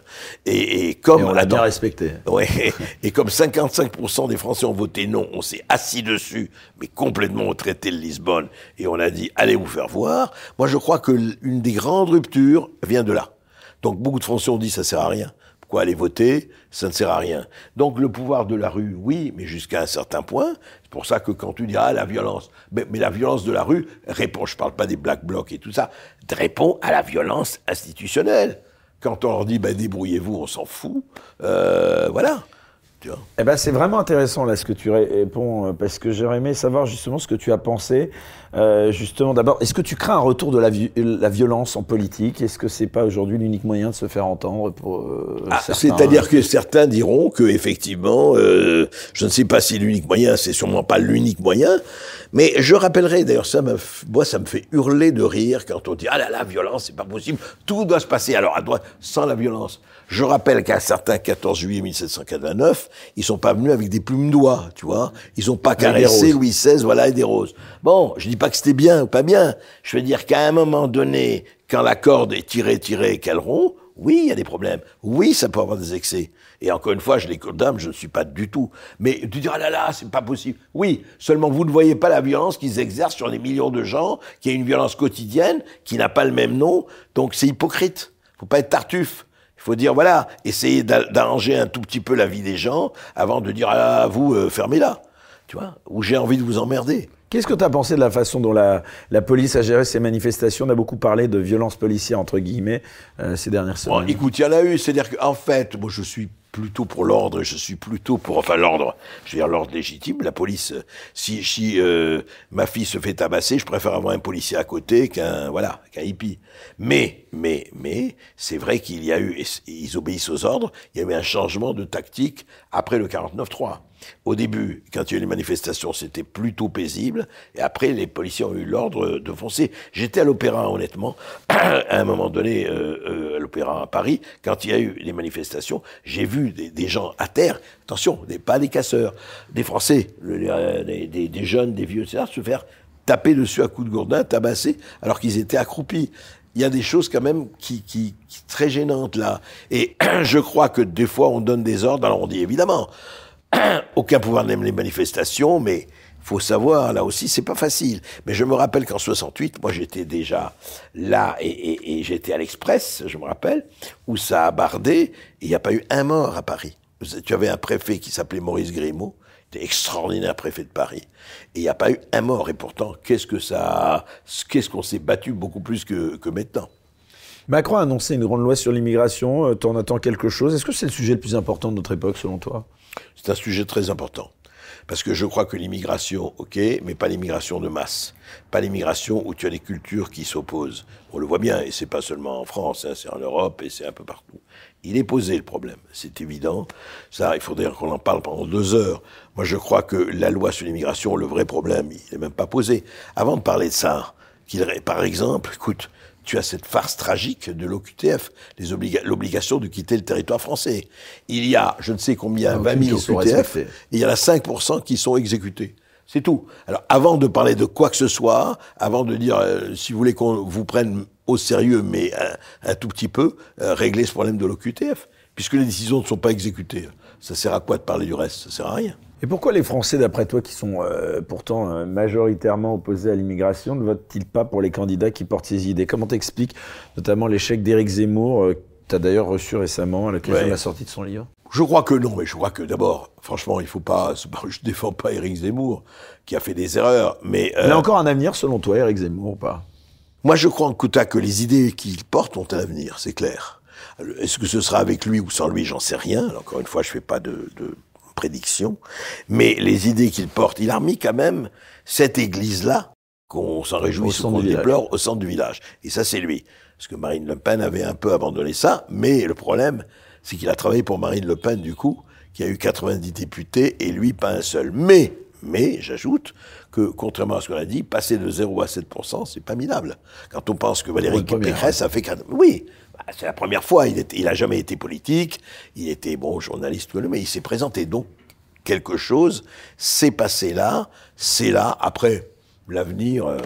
Et, comme... on l'a bien respecté. Ouais, et comme 55% des Français ont voté non, on s'est assis dessus, mais complètement au traité de Lisbonne, et on a dit, allez vous faire voir. Moi, je crois que une des grandes ruptures vient de là. Donc beaucoup de Français ont dit, ça sert à rien. Quoi, aller voter, ça ne sert à rien. Donc le pouvoir de la rue, oui, mais jusqu'à un certain point. C'est pour ça que quand tu dis ah la violence, mais, la violence de la rue répond, je parle pas des black blocs et tout ça, répond à la violence institutionnelle. Quand on leur dit ben débrouillez-vous, on s'en fout. Euh, voilà. Tu vois Eh ben, c'est vraiment intéressant là ce que tu réponds euh, parce que j'aurais aimé savoir justement ce que tu as pensé. Euh, justement, d'abord, est-ce que tu crains un retour de la, vi- la violence en politique? Est-ce que c'est pas aujourd'hui l'unique moyen de se faire entendre pour euh, Ah, C'est-à-dire que certains diront que effectivement, euh, je ne sais pas si l'unique moyen, c'est sûrement pas l'unique moyen, mais je rappellerai d'ailleurs ça, me moi ça me fait hurler de rire quand on dit ah là là violence c'est pas possible, tout doit se passer alors à droite sans la violence. Je rappelle qu'à un certain 14 juillet 1789, ils sont pas venus avec des plumes d'oie, tu vois, ils ont pas caressé. Louis XVI, voilà et des roses. Bon, je dis pas que c'était bien ou pas bien, je veux dire qu'à un moment donné, quand la corde est tirée, tirée qu'elle rompt, oui, il y a des problèmes. Oui, ça peut avoir des excès. Et encore une fois, je les condamne, je ne suis pas du tout. Mais tu dis, ah là là, c'est pas possible. Oui, seulement vous ne voyez pas la violence qu'ils exercent sur des millions de gens, qui est une violence quotidienne, qui n'a pas le même nom. Donc c'est hypocrite. faut pas être tartuffe. Il faut dire, voilà, essayez d'a- d'arranger un tout petit peu la vie des gens avant de dire, ah vous, euh, fermez-la. Tu vois Ou j'ai envie de vous emmerder. Qu'est-ce que tu as pensé de la façon dont la, la police a géré ces manifestations? On a beaucoup parlé de violence policière, entre guillemets, euh, ces dernières Bon, semaines. écoute, il y en a eu. C'est-à-dire qu'en fait, moi, je suis plutôt pour l'ordre je suis plutôt pour, enfin, l'ordre, je veux dire l'ordre légitime. La police, euh, si, si euh, ma fille se fait tabasser, je préfère avoir un policier à côté qu'un, voilà, qu'un hippie. Mais, mais, mais, c'est vrai qu'il y a eu, et ils obéissent aux ordres, il y a eu un changement de tactique après le 49-3. Au début, quand il y a eu les manifestations, c'était plutôt paisible, et après, les policiers ont eu l'ordre de foncer. J'étais à l'opéra, honnêtement, à un moment donné, euh, euh, à l'opéra à Paris, quand il y a eu les manifestations, j'ai vu des, gens à terre, attention, des, pas des casseurs, des Français, euh, des, des- des jeunes, des vieux, etc., se faire taper dessus à coups de gourdin, tabasser, alors qu'ils étaient accroupis. Il y a des choses quand même qui, qui, qui très gênantes là. Et je crois que des fois on donne des ordres. Alors on dit évidemment, aucun pouvoir n'aime les manifestations, mais faut savoir, là aussi, c'est pas facile. Mais je me rappelle qu'en 68, moi j'étais déjà là et, j'étais à l'Express, je me rappelle, où ça a bardé, il n'y a pas eu un mort à Paris. Tu avais un préfet qui s'appelait Maurice Grimaud, était extraordinaire préfet de Paris, et il n'y a pas eu un mort. Et pourtant, qu'est-ce que ça, qu'est-ce qu'on s'est battu beaucoup plus que, que maintenant. Macron a annoncé une grande loi sur l'immigration. Euh, T'en attends quelque chose? Est-ce que c'est le sujet le plus important de notre époque, selon toi? C'est un sujet très important. Parce que je crois que l'immigration, ok, mais pas l'immigration de masse. Pas l'immigration où tu as des cultures qui s'opposent. On le voit bien, et c'est pas seulement en France, hein, c'est en Europe et c'est un peu partout. Il est posé le problème, c'est évident. Ça, il faudrait qu'on en parle pendant deux heures. Moi, je crois que la loi sur l'immigration, le vrai problème, il n'est même pas posé. Avant de parler de ça, qu'il, par exemple, écoute, tu as cette farce tragique de l'OQTF, l'obligation de quitter le territoire français. Il y a, je ne sais combien, Aucune 20 000 qui sont OQTF, et il y en a 5% qui sont exécutés. C'est tout. Alors, avant de parler de quoi que ce soit, avant de dire, euh, si vous voulez qu'on vous prenne au sérieux, mais un, un tout petit peu, euh, régler ce problème de l'OQTF. Puisque les décisions ne sont pas exécutées. Ça sert à quoi de parler du reste? Ça sert à rien. Et pourquoi les Français, d'après toi, qui sont euh, pourtant euh, majoritairement opposés à l'immigration, ne votent-ils pas pour les candidats qui portent ces idées? Comment t'expliques notamment l'échec d'Éric Zemmour, euh, que tu as d'ailleurs reçu récemment à l'occasion Ouais. de la sortie de son livre? Je crois que non, mais je crois que d'abord, franchement, il faut pas. Je défends pas Éric Zemmour, qui a fait des erreurs, mais euh, Il a encore un avenir, selon toi, Éric Zemmour, ou pas? Moi, je crois en Kouta que les idées qu'il porte ont un avenir, c'est clair. Est-ce que ce sera avec lui ou sans lui, j'en sais rien. Alors, encore une fois, je fais pas de, de prédiction, mais les idées qu'il porte, il a remis quand même cette église-là, qu'on s'en réjouisse ou qu'on déplore, au centre du village. Et ça, c'est lui. Parce que Marine Le Pen avait un peu abandonné ça, mais le problème, c'est qu'il a travaillé pour Marine Le Pen, du coup, qui a eu 90 députés, et lui, pas un seul. Mais, mais, j'ajoute que, contrairement à ce qu'on a dit, passer de 0 à 7%, c'est pas minable. Quand on pense que Valérie Pécresse a fait... Oui, c'est la première fois, il, était, il a jamais été politique, il était, bon, journaliste, mais il s'est présenté. Donc, quelque chose s'est passé là, c'est là. Après, l'avenir, euh,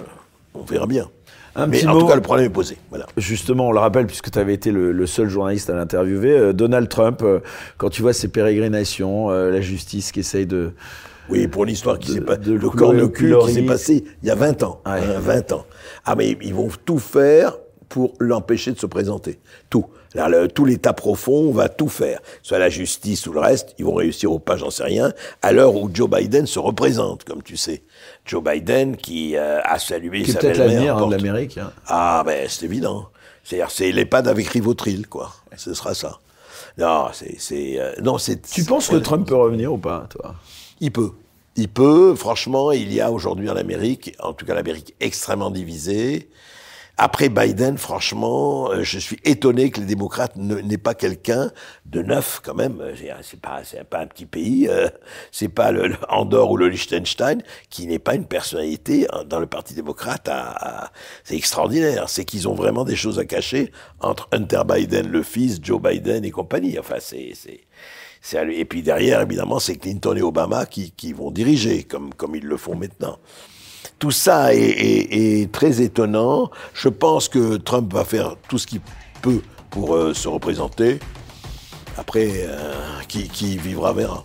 on verra bien. Un Mais en mot- tout cas, le problème est posé. Voilà. Justement, on le rappelle, puisque tu avais été le, le seul journaliste à l'interviewer, euh, Donald Trump, euh, quand tu vois ses pérégrinations, euh, la justice qui essaye de... Oui, pour l'histoire qui s'est pas, de le corps de cul qui s'est passé il y a 20 ans. Ouais. hein, 20 ans. Ah, mais ils vont tout faire pour l'empêcher de se présenter. Tout. Le- tout l'État profond va tout faire. Soit la justice ou le reste, ils vont réussir ou pas, j'en sais rien. À l'heure où Joe Biden se représente, comme tu sais. Joe Biden qui euh, a salué qui sa peut-être belle-mère. l'avenir hein, de l'Amérique. hein. Ah, ben, c'est évident. C'est-à-dire, c'est l'EHPAD avec Rivotril, quoi. Ce sera ça. Non, c'est, euh, non, c'est. Tu penses que Trump peut revenir ou pas, toi? Il peut. Il peut. Franchement, il y a aujourd'hui en Amérique, en tout cas l'Amérique extrêmement divisée. Après Biden, franchement, euh, je suis étonné que les démocrates n'aient pas quelqu'un de neuf quand même. C'est pas, pas un petit pays, euh, c'est pas le, Andorre ou le Liechtenstein qui n'est pas une personnalité hein, dans le Parti démocrate. À, c'est extraordinaire. C'est qu'ils ont vraiment des choses à cacher entre Hunter Biden, le fils, Joe Biden et compagnie. Enfin, c'est, et puis derrière, évidemment, c'est Clinton et Obama qui, qui vont diriger, comme, comme ils le font maintenant. Tout ça est, très étonnant. Je pense que Trump va faire tout ce qu'il peut pour euh, se représenter. Après, euh, qui, qui vivra verra.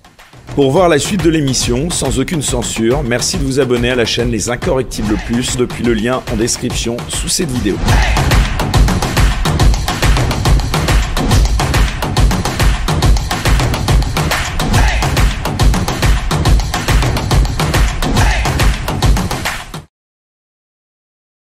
Pour voir la suite de l'émission, sans aucune censure, merci de vous abonner à la chaîne Les Incorrectibles Plus depuis le lien en description sous cette vidéo.